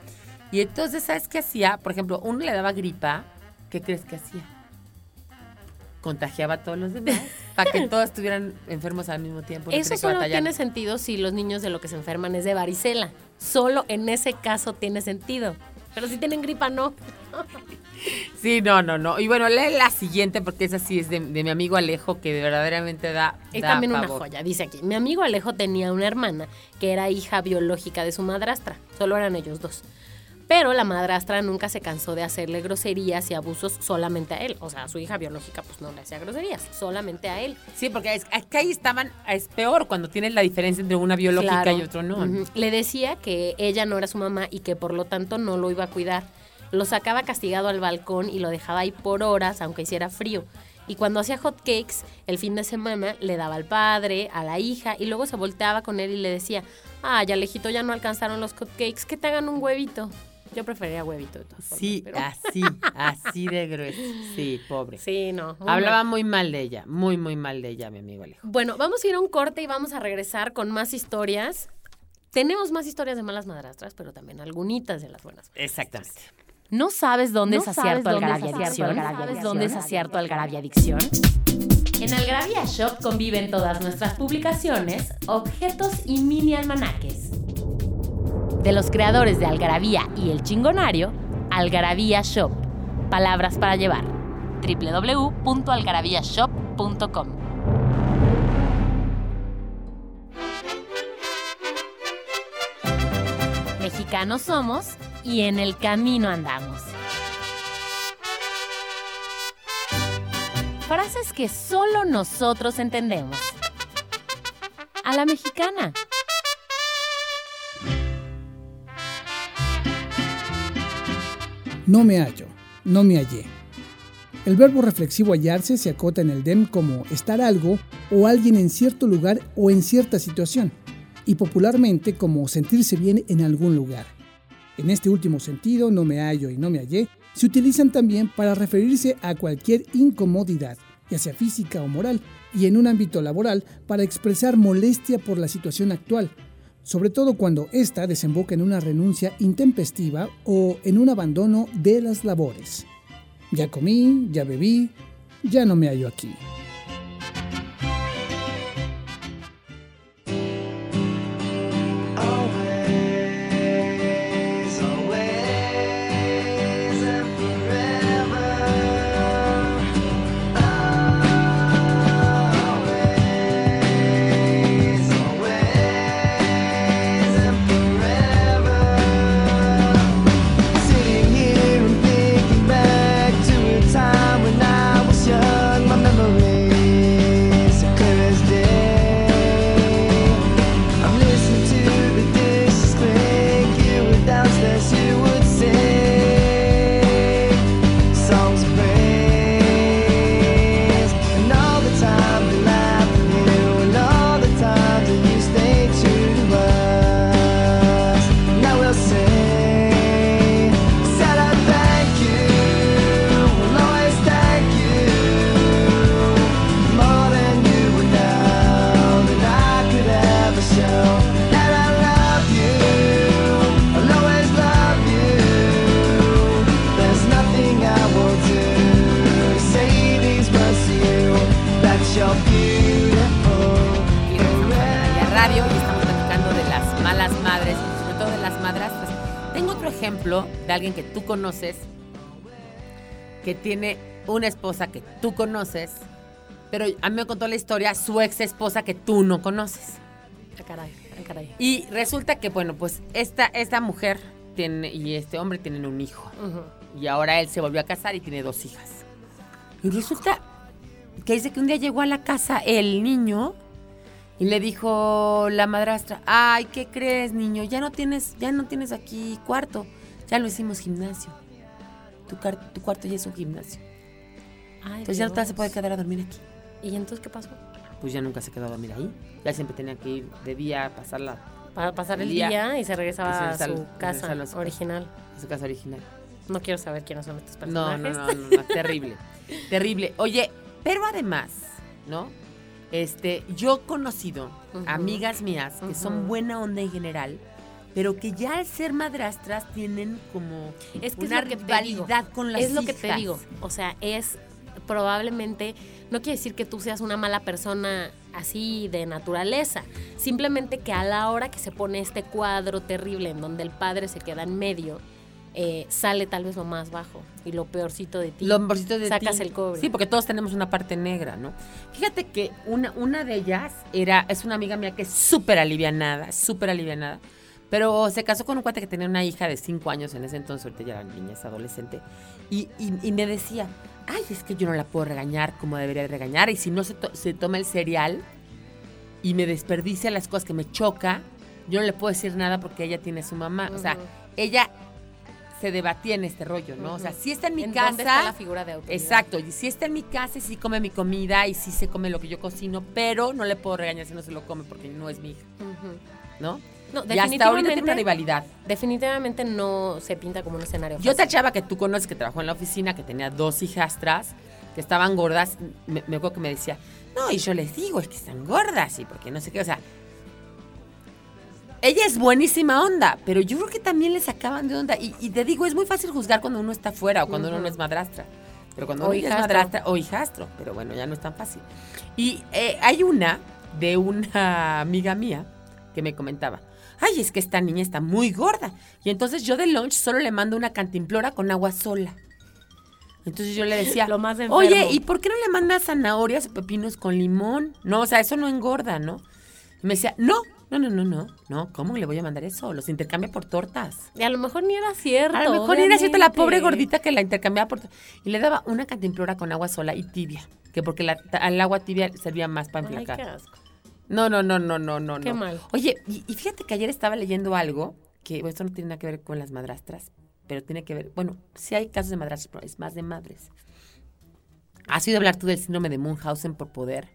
Y entonces, ¿sabes qué hacía? Por ejemplo, uno le daba gripa, ¿qué crees que hacía? Contagiaba a todos los demás para que todos estuvieran enfermos al mismo tiempo. no Eso solo tiene sentido si los niños de lo que se enferman es de varicela. Solo en ese caso tiene sentido. Pero si tienen gripa, no. Sí, no, no, no. Y bueno, lee la siguiente porque esa sí es de, de mi amigo Alejo que verdaderamente da. Es da también una joya. Dice aquí, mi amigo Alejo tenía una hermana que era hija biológica de su madrastra. Solo eran ellos dos. Pero la madrastra nunca se cansó de hacerle groserías y abusos solamente a él. O sea, a su hija biológica pues no le hacía groserías, solamente a él. Sí, porque es, es que ahí estaban, es peor cuando tienes la diferencia entre una biológica Claro. y otro no. Le decía que ella no era su mamá y que por lo tanto no lo iba a cuidar. Lo sacaba castigado al balcón y lo dejaba ahí por horas, aunque hiciera frío. Y cuando hacía hot cakes, el fin de semana le daba al padre, a la hija, y luego se volteaba con él y le decía, ah, ya lejito, ya no alcanzaron los hot cakes, que te hagan un huevito. Yo preferiría huevito de todas formas, Sí, pero- así, así de grueso. Sí, pobre. Sí, no. muy Hablaba mal. muy mal de ella, muy, muy mal de ella, mi amigo Alejo. Bueno, vamos a ir a un corte y vamos a regresar con más historias. Tenemos más historias de malas madrastras, pero también algunitas de las buenas. Exactamente. ¿No sabes dónde ¿No es acierto Algarabia Adicción? Algarabia ¿Sabes dónde es acierto Algarabia Adicción? En Algarabia Shop conviven todas nuestras publicaciones, objetos y mini almanaques. De los creadores de Algarabía y El Chingonario, Algarabía Shop. Palabras para llevar. www.algarabíashop.com Mexicanos somos y en el camino andamos. Frases que solo nosotros entendemos. A la mexicana. No me hallo, no me hallé. El verbo reflexivo hallarse se acota en el DEM como estar algo o alguien en cierto lugar o en cierta situación, y popularmente como sentirse bien en algún lugar. En este último sentido, no me hallo y no me hallé se utilizan también para referirse a cualquier incomodidad, ya sea física o moral, y en un ámbito laboral para expresar molestia por la situación actual, sobre todo cuando ésta desemboca en una renuncia intempestiva o en un abandono de las labores. Ya comí, ya bebí, ya no me hallo aquí. Conoces, que tiene una esposa que tú conoces, pero a mí me contó la historia su ex esposa que tú no conoces. Ah, caray, ah, caray. Y resulta que, bueno, pues esta, esta mujer tiene, y este hombre tienen un hijo. Ujú. Y ahora él se volvió a casar y tiene dos hijas. Y resulta que dice que un día llegó a la casa el niño y le dijo la madrastra, ay, ¿qué crees, niño? Ya no tienes, ya no tienes aquí cuarto. Ya lo hicimos gimnasio. Tu, cuarto ya es un gimnasio. Ay, Entonces ya no te vas a poder quedar a dormir aquí. ¿Y entonces qué pasó? Pues ya nunca se quedó a dormir ahí. Ya siempre tenía que ir de día a pasarla Para pasar el día- día, y se y regresaba se a su casa a su original. a su casa original. No quiero saber quiénes son estos No, personajes. no, no, no, no, terrible. terrible. Oye, pero además, ¿no? Este, yo he conocido amigas mías que son buena onda en general, pero que ya al ser madrastras tienen como Es que es una lo que rivalidad digo. con las Es lo que te hijas. digo. O sea, es probablemente, no quiere decir que tú seas una mala persona así de naturaleza. Simplemente que a la hora que se pone este cuadro terrible en donde el padre se queda en medio, eh, sale tal vez lo más bajo y lo peorcito de ti. Lo mejorcito de Sacas ti. el cobre. Sí, porque todos tenemos una parte negra, ¿no? Fíjate que una, una de ellas era, es una amiga mía que es súper alivianada, súper alivianada. Pero se casó con un cuate que tenía una hija de cinco años en ese entonces, ahorita ya la niña es adolescente. Y, y- y me decía, ay, es que yo no la puedo regañar como debería de regañar. Y si no se, to- se toma el cereal y me desperdicia las cosas que me choca, yo no le puedo decir nada porque ella tiene a su mamá. O sea, ella se debatía en este rollo, ¿no? O sea, si está en mi ¿En casa... dónde está la figura de autoridad? Exacto, y si está en mi casa y sí come mi comida y sí se come lo que yo cocino, pero no le puedo regañar si no se lo come porque no es mi hija. ¿no? No, Y hasta ahorita tiene una rivalidad. definitivamente no se pinta como un escenario Yo fácil. otra chava que tú conoces que trabajó en la oficina, que tenía dos hijastras, que estaban gordas, me, me acuerdo que me decía, no, y yo les digo, es que están gordas y porque no sé qué, o sea, ella es buenísima onda, pero yo creo que también le sacaban de onda. Y, y te digo, es muy fácil juzgar cuando uno está fuera o cuando uno no es madrastra. Pero cuando O uno es madrastra o hijastro, pero bueno, ya no es tan fácil. Y eh, hay una de una amiga mía que me comentaba, ay, es que esta niña está muy gorda. Y entonces yo de lunch solo le mando una cantimplora con agua sola. Entonces yo le decía, Lo más oye, ¿y por qué no le mandas zanahorias o pepinos con limón? No, o sea, eso no engorda, ¿no? Y me decía, no, no, no, no, no, no, ¿cómo le voy a mandar eso? Los intercambia por tortas. Y a lo mejor ni era cierto. A lo mejor era cierta la pobre gordita que la intercambiaba por tortas. Y le daba una cantimplora con agua sola y tibia, que porque la, el agua tibia servía más para Ay, qué enflacar. asco. No, no, no, no, no, no. Qué no. mal. Oye, y, y fíjate que ayer estaba leyendo algo que bueno, esto no tiene nada que ver con las madrastras, pero tiene que ver, bueno, sí hay casos de madrastras, pero es más de madres. ¿Has oído hablar tú del síndrome de Munchausen por poder?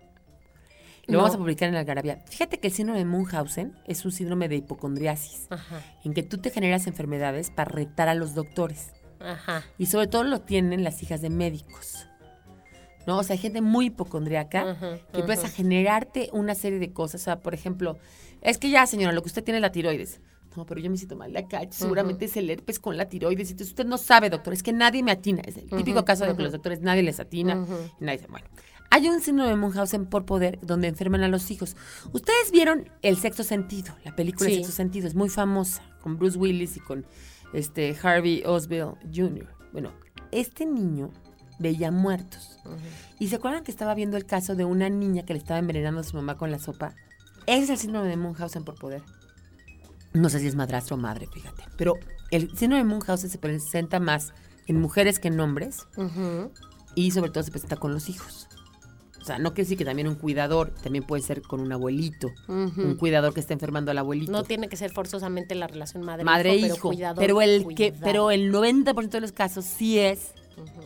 Lo No. vamos a publicar en la Algarabía. Fíjate que el síndrome de Munchausen es un síndrome de hipocondriasis, Ajá, en que tú te generas enfermedades para retar a los doctores. ajá. Y sobre todo lo tienen las hijas de médicos. ¿No? O sea, hay gente muy hipocondriaca que empieza a generarte una serie de cosas. O sea, por ejemplo, es que ya, señora, lo que usted tiene es la tiroides. No, pero yo me siento mal de acá. Seguramente es el herpes con la tiroides. Entonces usted no sabe, doctor. Es que nadie me atina. Es el típico caso de que los doctores nadie les atina. Y nadie dice, bueno. Hay un síndrome de Munchausen por poder donde enferman a los hijos. Ustedes vieron El sexto sentido, la película El sexto sentido. Es muy famosa, con Bruce Willis y con este Harvey Oswald Jr. Bueno, este niño veía muertos. ¿Y se acuerdan que estaba viendo el caso de una niña que le estaba envenenando a su mamá con la sopa? Ese es el síndrome de Munchausen por poder. No sé si es madrastro o madre, fíjate. Pero el síndrome de Munchausen se presenta más en mujeres que en hombres y sobre todo se presenta con los hijos. O sea, no quiere decir que también un cuidador, también puede ser con un abuelito, un cuidador que está enfermando al abuelito. No tiene que ser forzosamente la relación madre-hijo, pero cuidador. Pero, el que, pero el 90% de los casos sí es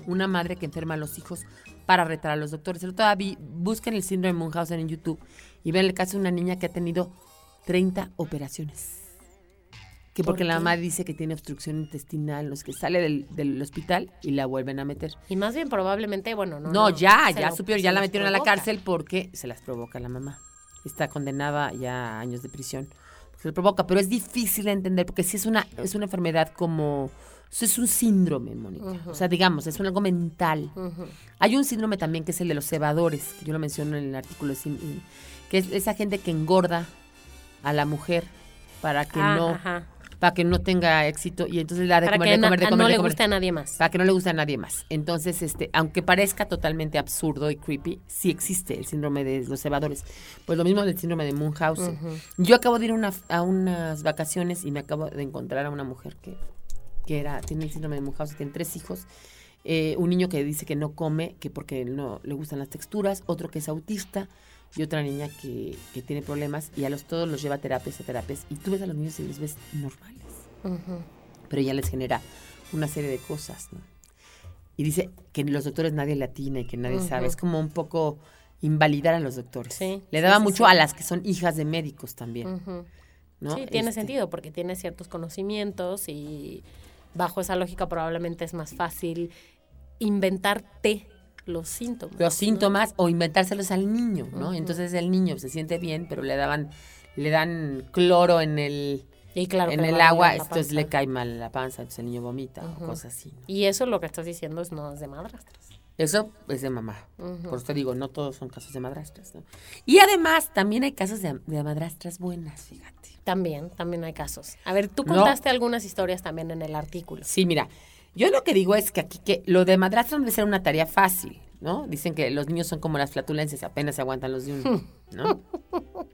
una madre que enferma a los hijos para retar a los doctores. El otro día busquen el síndrome de Munchausen en YouTube y ven el caso de una niña que ha tenido 30 operaciones. Que ¿Por porque la mamá dice que tiene obstrucción intestinal, los que sale del, del hospital y la vuelven a meter. Y más bien probablemente, bueno, no. No, ya, se ya lo- supieron, ya la metieron a la cárcel porque se las provoca la mamá. Está condenada ya a años de prisión. Se lo provoca, pero es difícil de entender porque sí es una, es una enfermedad como... eso es un síndrome, Mónica. O sea, digamos, es algo mental. Hay un síndrome también que es el de los cebadores, que yo lo menciono en el artículo, que es esa gente que engorda a la mujer para que Ah, no ajá. para que no tenga éxito y entonces le da de Para comer, que de comer, de comer, no de le comer. guste a nadie más. Para que no le guste a nadie más. Entonces, este, aunque parezca totalmente absurdo y creepy, sí existe el síndrome de los cebadores. Pues lo mismo del síndrome de Munchausen. Yo acabo de ir una- a unas vacaciones y me acabo de encontrar a una mujer que, que era, tiene el síndrome de Munchausen, tiene tres hijos. Eh, un niño que dice que no come, que porque no le gustan las texturas, otro que es autista y otra niña que, que tiene problemas y a los todos los lleva a terapias, a terapias. Y tú ves a los niños y les ves normales pero ya les genera una serie de cosas, ¿no? Y dice que los doctores nadie le atina y que nadie sabe. Es como un poco invalidar a los doctores. Sí, Le daba sí, mucho sí. a las que son hijas de médicos también. Sí, tiene Este, sentido porque tiene ciertos conocimientos y bajo esa lógica probablemente es más fácil inventarte los síntomas. Los ¿no? síntomas o inventárselos al niño, ¿no? Entonces el niño se siente bien, pero le daban, le dan cloro en el, Y claro, en el agua, entonces le cae mal la panza, entonces el niño vomita o cosas así. ¿no? Y eso lo que estás diciendo es no es de madrastras. Eso es de mamá. Por eso te digo, no todos son casos de madrastras. ¿no? Y además, también hay casos de, de madrastras buenas, fíjate. También, también hay casos. A ver, tú No. contaste algunas historias también en el artículo. Sí, mira, yo lo que digo es que aquí que lo de madrastra no debe ser una tarea fácil, ¿no? Dicen que los niños son como las flatulencias, apenas se aguantan los de uno, ¿no?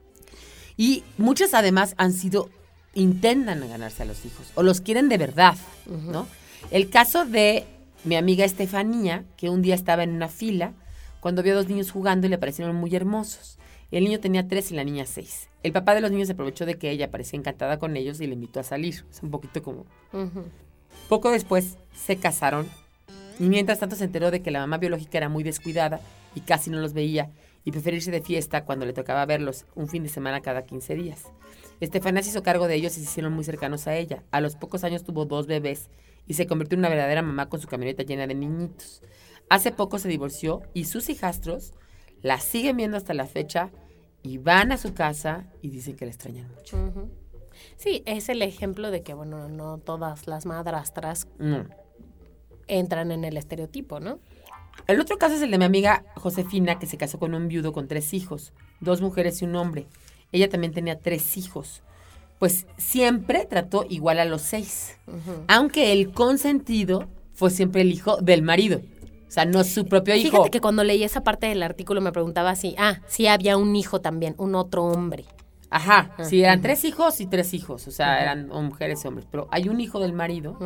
Y muchas además han sido, intentan ganarse a los hijos, o los quieren de verdad, ¿no? El caso de mi amiga Estefanía, que un día estaba en una fila, cuando vio a dos niños jugando y le parecieron muy hermosos. El niño tenía tres y la niña seis. El papá de los niños se aprovechó de que ella parecía encantada con ellos y le invitó a salir. Es un poquito como poco después se casaron y mientras tanto se enteró de que la mamá biológica era muy descuidada y casi no los veía y prefería irse de fiesta cuando le tocaba verlos un fin de semana cada 15 días. Estefanía se hizo cargo de ellos y se hicieron muy cercanos a ella. A los pocos años tuvo dos bebés y se convirtió en una verdadera mamá con su camioneta llena de niñitos. Hace poco se divorció y sus hijastros la siguen viendo hasta la fecha y van a su casa y dicen que la extrañan mucho. Sí, es el ejemplo de que, bueno, no todas las madrastras No. entran en el estereotipo, ¿no? El otro caso es el de mi amiga Josefina, que se casó con un viudo con tres hijos, dos mujeres y un hombre. Ella también tenía tres hijos. Pues siempre trató igual a los seis, aunque el consentido fue siempre el hijo del marido. O sea, no su propio hijo. Fíjate que cuando leí esa parte del artículo me preguntaba si, ah, sí había un hijo también, un otro hombre. Ajá, sí, eran tres hijos y tres hijos, o sea, eran mujeres y hombres, pero hay un hijo del marido.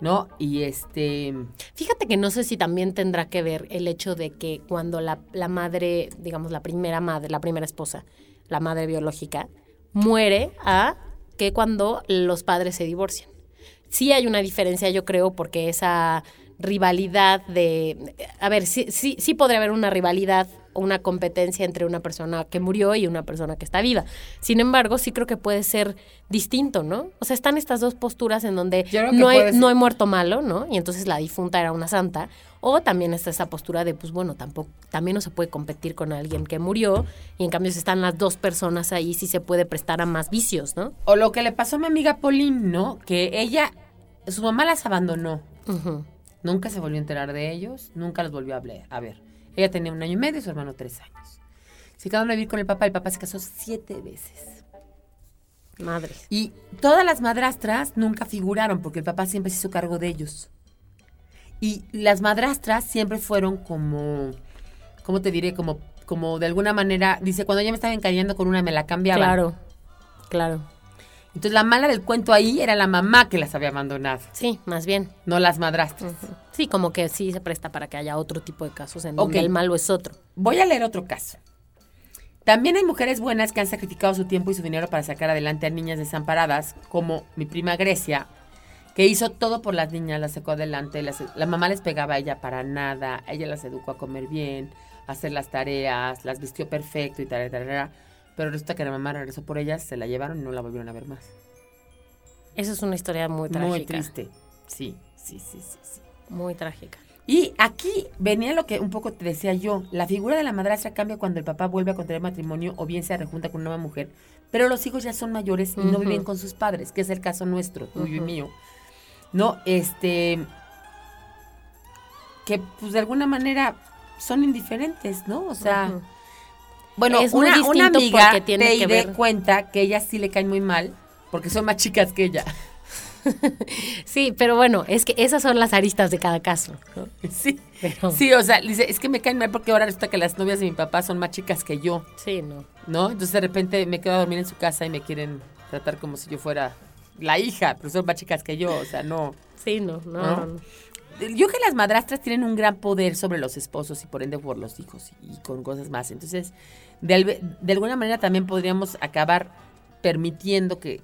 ¿no? Y este... Fíjate que no sé si también tendrá que ver el hecho de que cuando la, la madre, digamos, la primera madre, la primera esposa, la madre biológica, muere a que cuando los padres se divorcian. Sí hay una diferencia, yo creo, porque esa rivalidad de... A ver, sí, sí, sí podría haber una rivalidad o una competencia entre una persona que murió y una persona que está viva. Sin embargo, sí creo que puede ser distinto, ¿no? O sea, están estas dos posturas en donde no no hay muerto malo, ¿no? Y entonces la difunta era una santa. O también está esa postura de, pues bueno, tampoco, también no se puede competir con alguien que murió. Y en cambio, si están las dos personas ahí, sí se puede prestar a más vicios, ¿no? O lo que le pasó a mi amiga Pauline, ¿no? Que ella, su mamá las abandonó. Nunca se volvió a enterar de ellos, nunca los volvió a hablar- a ver. Ella tenía un año y medio y su hermano tres años. Se quedaron a vivir con el papá, el papá se casó siete veces. Madre. Y todas las madrastras nunca figuraron porque el papá siempre se hizo cargo de ellos. Y las madrastras siempre fueron como, ¿cómo te diré? Como, como de alguna manera, dice, cuando ya me estaba encariñando con una me la cambiaban. Claro, claro. Entonces la mala del cuento ahí era la mamá que las había abandonado, Sí, más bien. no las madrastras. Sí, como que sí se presta para que haya otro tipo de casos en donde Ok. el malo es otro. Voy a leer otro caso. También hay mujeres buenas que han sacrificado su tiempo y su dinero para sacar adelante a niñas desamparadas, como mi prima Grecia, que hizo todo por las niñas, las sacó adelante. las- la mamá les pegaba a ella para nada, ella las educó a comer bien, a hacer las tareas, las vistió perfecto y tal, tal, tal, Pero resulta que la mamá regresó por ellas, se la llevaron y no la volvieron a ver más. Esa es una historia muy trágica. Muy triste. Sí, sí, sí, sí, sí. Muy trágica. Y aquí venía lo que un poco te decía yo. La figura de la madrastra cambia cuando el papá vuelve a contraer matrimonio o bien se rejunta con una nueva mujer. Pero los hijos ya son mayores y no viven con sus padres, que es el caso nuestro, tuyo y mío. No, este. Que pues de alguna manera son indiferentes, ¿no? O sea. Bueno, Es muy una, una distinto amiga porque tiene te que de ver- cuenta que ella sí le cae muy mal porque son más chicas que ella. Sí, pero bueno, es que esas son las aristas de cada caso. ¿no? Sí, Pero- sí, o sea, dice, es que me caen mal porque ahora resulta que las novias de mi papá son más chicas que yo, Sí, no. ¿no? Entonces de repente me quedo a dormir en su casa y me quieren tratar como si yo fuera la hija, pero son más chicas que yo, o sea, no. Sí, no, no, ¿No? no, no. Yo que las madrastras tienen un gran poder sobre los esposos y por ende por los hijos y, y con cosas más. Entonces, de, de alguna manera también podríamos acabar permitiendo que,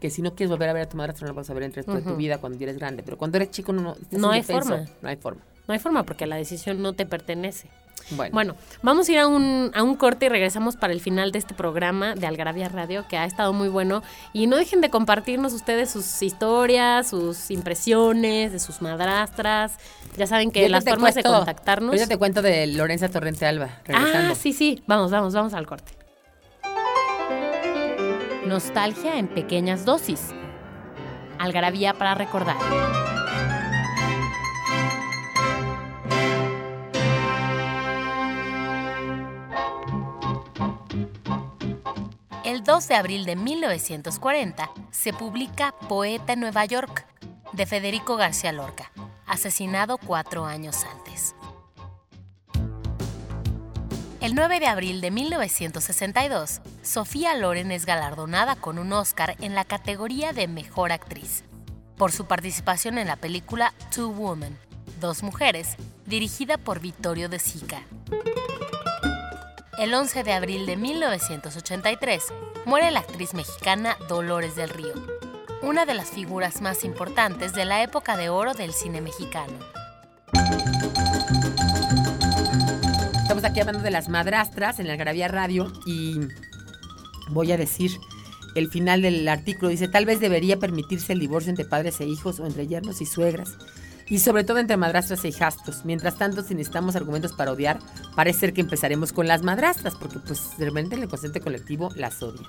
que si no quieres volver a ver a tu madrastra, no la vas a ver el resto de tu vida cuando eres grande. Pero cuando eres chico, no, no, No hay forma. No hay forma. No hay forma porque la decisión no te pertenece. Bueno, Bueno, vamos a ir a un, a un corte y regresamos para el final de este programa de Algarabía Radio, que ha estado muy bueno. Y no dejen de compartirnos ustedes sus historias, sus impresiones de sus madrastras. Ya saben que yo las formas de contactarnos. Yo te cuento de Lorenza Torrente Alba, regresando. Ah, sí, sí. Vamos, vamos, vamos al corte. Nostalgia en pequeñas dosis. Algarabía para recordar. El 2 de abril de 1940 se publica Poeta en Nueva York, de Federico García Lorca, asesinado cuatro años antes. El 9 de abril de 1962, Sofía Loren es galardonada con un Oscar en la categoría de Mejor Actriz por su participación en la película Two Women, Dos Mujeres, dirigida por Vittorio De Sica. El 11 de abril de 1983 muere la actriz mexicana Dolores del Río, una de las figuras más importantes de la época de oro del cine mexicano. Estamos aquí hablando de las madrastras en la Algarabía Radio y voy a decir el final del artículo. Dice, tal vez debería permitirse el divorcio entre padres e hijos o entre yernos y suegras. Y sobre todo entre madrastras e hijastros. Mientras tanto, si necesitamos argumentos para odiar, parece ser que empezaremos con las madrastras, porque pues de repente en el consciente colectivo las odia.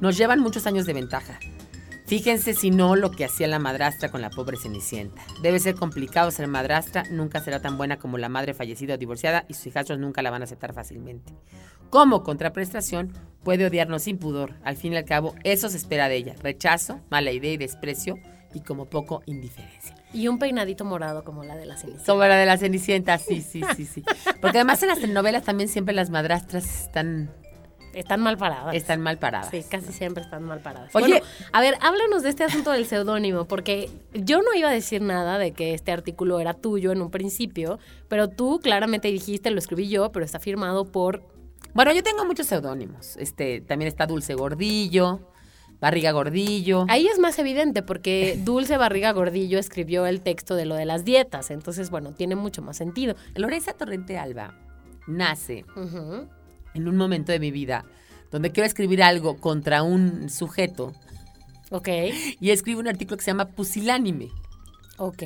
Nos llevan muchos años de ventaja. Fíjense si no lo que hacía la madrastra con la pobre Cenicienta. Debe ser complicado ser madrastra, nunca será tan buena como la madre fallecida o divorciada y sus hijastros nunca la van a aceptar fácilmente. Como contraprestación, puede odiarnos sin pudor. Al fin y al cabo, eso se espera de ella. Rechazo, mala idea y desprecio y como poco indiferencia. Y un peinadito morado como la de la Cenicienta. Sobre la de la Cenicienta, sí, sí, sí, sí. Porque además en las telenovelas también siempre las madrastras están, Están mal paradas. están mal paradas. Sí, casi siempre están mal paradas. Oye. Bueno, a ver, háblanos de este asunto del seudónimo, porque yo no iba a decir nada de que este artículo era tuyo en un principio, pero tú claramente dijiste, lo escribí yo, pero está firmado por... Bueno, yo tengo muchos seudónimos. Este, también está Dulce Gordillo, Barriga Gordillo. Ahí es más evidente, porque Dulce Barriga Gordillo escribió el texto de lo de las dietas, entonces, bueno, tiene mucho más sentido. Lorenza Torrente Alba nace en un momento de mi vida donde quiero escribir algo contra un sujeto Ok, y escribo un artículo que se llama Pusilánime. ok.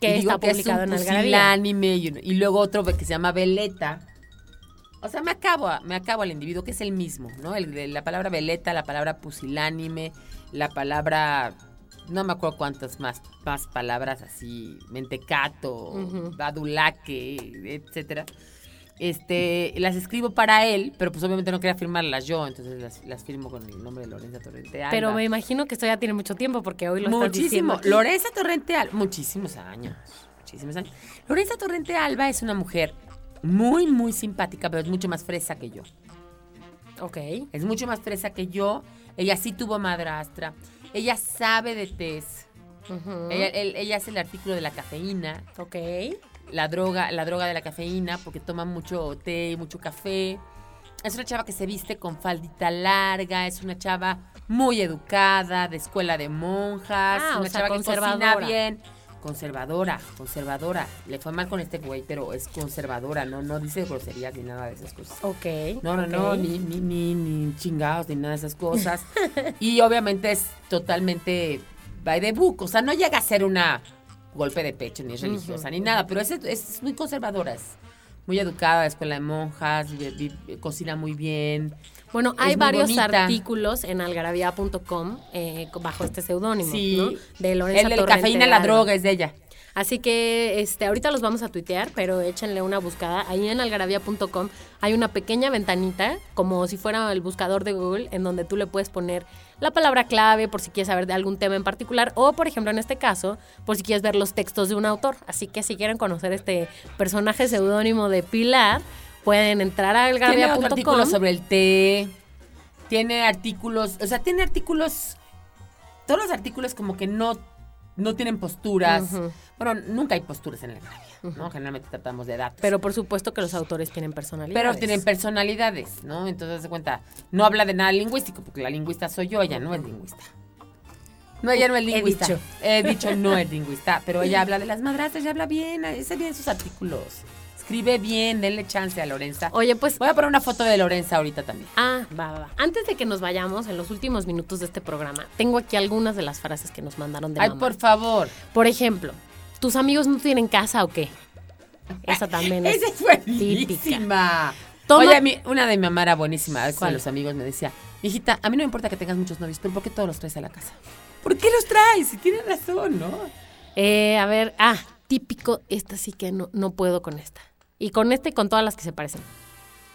Que está que es publicado un en Algarabía. pusilánime y, y luego otro que se llama Veleta. O sea, me acabo, me acabo al individuo, que es el mismo, ¿no? El de la palabra veleta, la palabra pusilánime, la palabra. No me acuerdo cuántas más, más palabras así, mentecato, Ujú. badulaque, etcétera. Este, las escribo para él, pero pues obviamente no quería firmarlas yo, entonces las, las firmo con el nombre de Lorenza Torrente Alba. Pero me imagino que esto ya tiene mucho tiempo, porque hoy lo estás Muchísimo. diciendo. aquí. Lorenza Torrente Alba, muchísimos años, muchísimos años. Lorenza Torrente Alba es una mujer muy, muy simpática, pero es mucho más fresa que yo. Ok. Es mucho más fresa que yo. Ella sí tuvo madrastra. Ella sabe de test. Ella, él- ella hace el artículo de la cafeína, Ok. la droga, la droga de la cafeína, porque toma mucho té, mucho café. Es una chava que se viste con faldita larga, es una chava muy educada, de escuela de monjas, Ah, o una sea, chava que cocina bien. Conservadora, conservadora. Le fue mal con este güey, pero es conservadora, no, no dice groserías ni nada de esas cosas. Ok. No, no, no, ni, ni, ni, ni chingados, ni nada de esas cosas. y obviamente es totalmente by the book. O sea, no llega a ser una golpe de pecho, ni religiosa, ni nada, pero es, es muy conservadora, es muy educada, escuela de monjas, cocina muy bien. Bueno, hay varios bonita. artículos en algarabía.com eh, bajo este seudónimo, Sí. ¿no? De Lorenza El cafeína, la droga es de ella. Así que este, ahorita los vamos a tuitear, pero échenle una buscada. Ahí en algarabía.com hay una pequeña ventanita, como si fuera el buscador de Google, en donde tú le puedes poner la palabra clave por si quieres saber de algún tema en particular, o por ejemplo en este caso, por si quieres ver los textos de un autor. Así que si quieren conocer este personaje seudónimo de Pilar, pueden entrar a algarabía.com. sobre el té. Tiene artículos, o sea, tiene artículos. Todos los artículos como que no, no tienen posturas. Bueno, nunca hay posturas en la grafía, ¿no? Generalmente tratamos de datos. Pero por supuesto que los autores tienen personalidad. Pero tienen personalidades, ¿no? Entonces, se cuenta, no habla de nada lingüístico, porque la lingüista soy yo, ella no es lingüista. No, ella no es He lingüista. dicho. He dicho, no es lingüista, pero ella habla de las madrastas, ella habla bien, hace bien sus artículos. Escribe bien, denle chance a Lorenza. Oye, pues Voy a poner una foto de Lorenza ahorita también. Ah, va, va, va. Antes de que nos vayamos, en los últimos minutos de este programa, tengo aquí algunas de las frases que nos mandaron de Ay, mamá. por favor. Por ejemplo, ¿tus amigos no tienen casa o qué? Esa también es Esa es buenísima. típica. Toma- Oye, a mí, una de mi mamá era buenísima. A veces ¿Cuál? con los amigos me decía, hijita, a mí no me importa que tengas muchos novios, pero ¿por qué todos los traes a la casa? ¿Por qué los traes? Si tienes razón, ¿no? Eh, a ver, ah, típico, esta sí que no, no puedo con esta. Y con esta y con todas las que se parecen.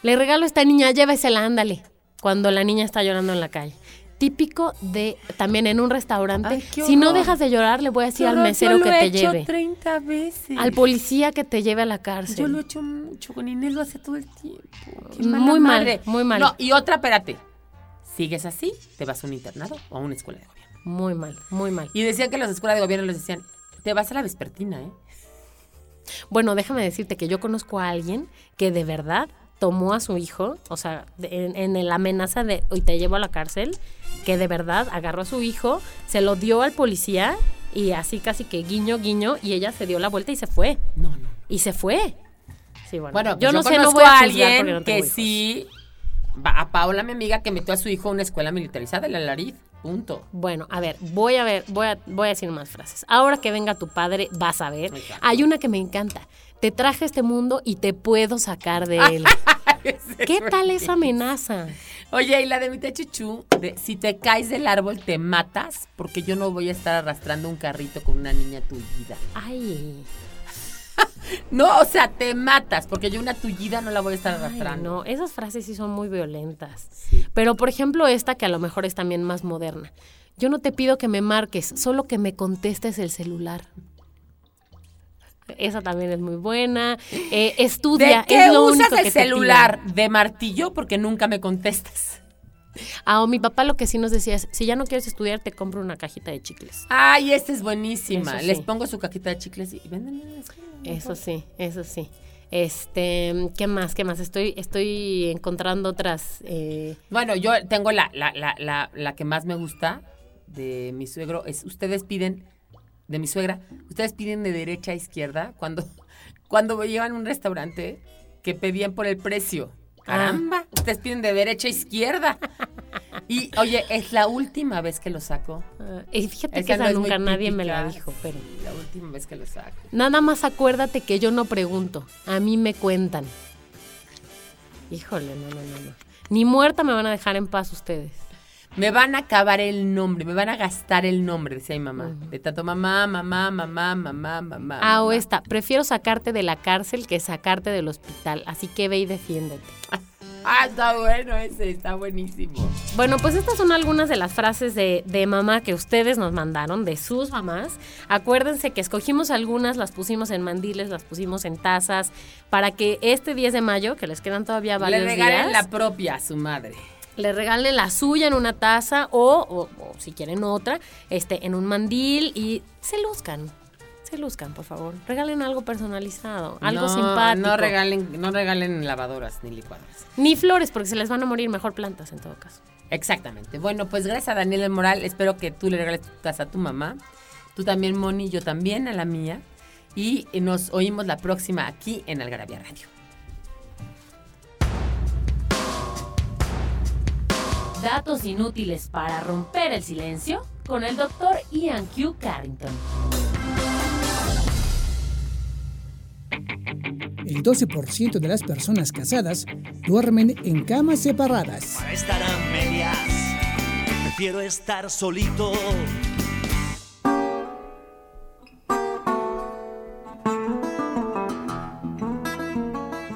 Le regalo a esta niña, llévesela, ándale. Cuando la niña está llorando en la calle. Típico de, también en un restaurante. Ay, si no dejas de llorar, le voy a decir al mesero yo lo que he te hecho lleve. 30 veces. Al policía que te lleve a la cárcel. Yo lo he hecho mucho, con Inés lo hace todo el tiempo. Qué Muy mal, muy mal. No, y otra, espérate. Sigues así, te vas a un internado o a una escuela de gobierno. Muy mal, muy mal. Y decían que las escuelas de gobierno les decían, te vas a la vespertina, ¿eh? Bueno, déjame decirte que yo conozco a alguien que de verdad tomó a su hijo, o sea, en, en la amenaza de hoy te llevo a la cárcel, que de verdad agarró a su hijo, se lo dio al policía y así casi que guiño, guiño, y ella se dio la vuelta y se fue. No, no. Y se fue. Sí, bueno, Bueno, pues yo no sé, no conozco voy a a alguien no que hijos. sí, a Paola, mi amiga, que metió a su hijo a una escuela militarizada, el Alariz, punto. Bueno, a ver, voy a ver, voy a, voy a decir más frases. Ahora que venga tu padre, vas a ver. Hay una que me encanta. Te traje a este mundo y te puedo sacar de él. ¿Qué tal esa amenaza? Oye, y la de mi tía Chuchu, de si te caes del árbol te matas, porque yo no voy a estar arrastrando un carrito con una niña tullida. Ay, No, o sea, te matas, porque yo una tullida no la voy a estar ay, arrastrando. no, esas frases sí son muy violentas. Sí. Pero por ejemplo esta que a lo mejor es también más moderna. Yo no te pido que me marques, solo que me contestes el celular. Esa también es muy buena. Eh, estudia, ¿De qué es lo usas único que el pido. celular? De martillo, porque nunca me contestas. Ah, o mi papá lo que sí nos decía es, si ya no quieres estudiar, te compro una cajita de chicles. Ay, esta es buenísima. Les pongo su cajita de chicles y escuela. Eso sí, eso sí. Este, ¿qué más? ¿Qué más? Estoy, estoy encontrando otras. eh, Bueno, yo tengo la, la, la, la, la que más me gusta de mi suegro. Es ustedes piden, de mi suegra, ustedes piden de derecha a izquierda cuando, cuando me llevan a un restaurante que pedían por el precio. Caramba, ustedes piden de derecha a izquierda. Y oye, es la última vez que lo saco. ah, y fíjate Esa que esa no es muy nunca nadie me la dijo, pero. La última vez que lo saco. Nada más acuérdate que yo no pregunto, a mí me cuentan. Híjole, no, no, no, no. Ni muerta me van a dejar en paz ustedes. Me van a acabar el nombre, me van a gastar el nombre, decía mi mamá. De tanto mamá, mamá, mamá, mamá, mamá. Ah, o esta, prefiero sacarte de la cárcel que sacarte del hospital, así que ve y defiéndete. Ah, está bueno ese, está buenísimo. Bueno, pues estas son algunas de las frases de, de mamá que ustedes nos mandaron, de sus mamás. Acuérdense que escogimos algunas, las pusimos en mandiles, las pusimos en tazas, para que este 10 de mayo, que les quedan todavía varios Le regalen días, la propia a su madre. Le regalen la suya en una taza o, o- o si quieren otra, este, en un mandil y se luzcan. Se luzcan, por favor. Regalen algo personalizado, algo No, simpático. No regalen, no regalen lavadoras ni licuadoras. Ni flores, porque se les van a morir mejor plantas en todo caso. Exactamente. Bueno, pues gracias a Daniel El Moral. Espero que tú le regales tu taza a tu mamá. Tú también, Moni, yo también a la mía. Y nos oímos la próxima aquí en Algarabía Radio. Datos inútiles para romper el silencio con el doctor Ian Q. Carrington. El 12% de las personas casadas duermen en camas separadas. Estar a medias, prefiero estar solito.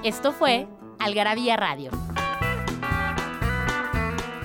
Esto fue Algarabía Radio.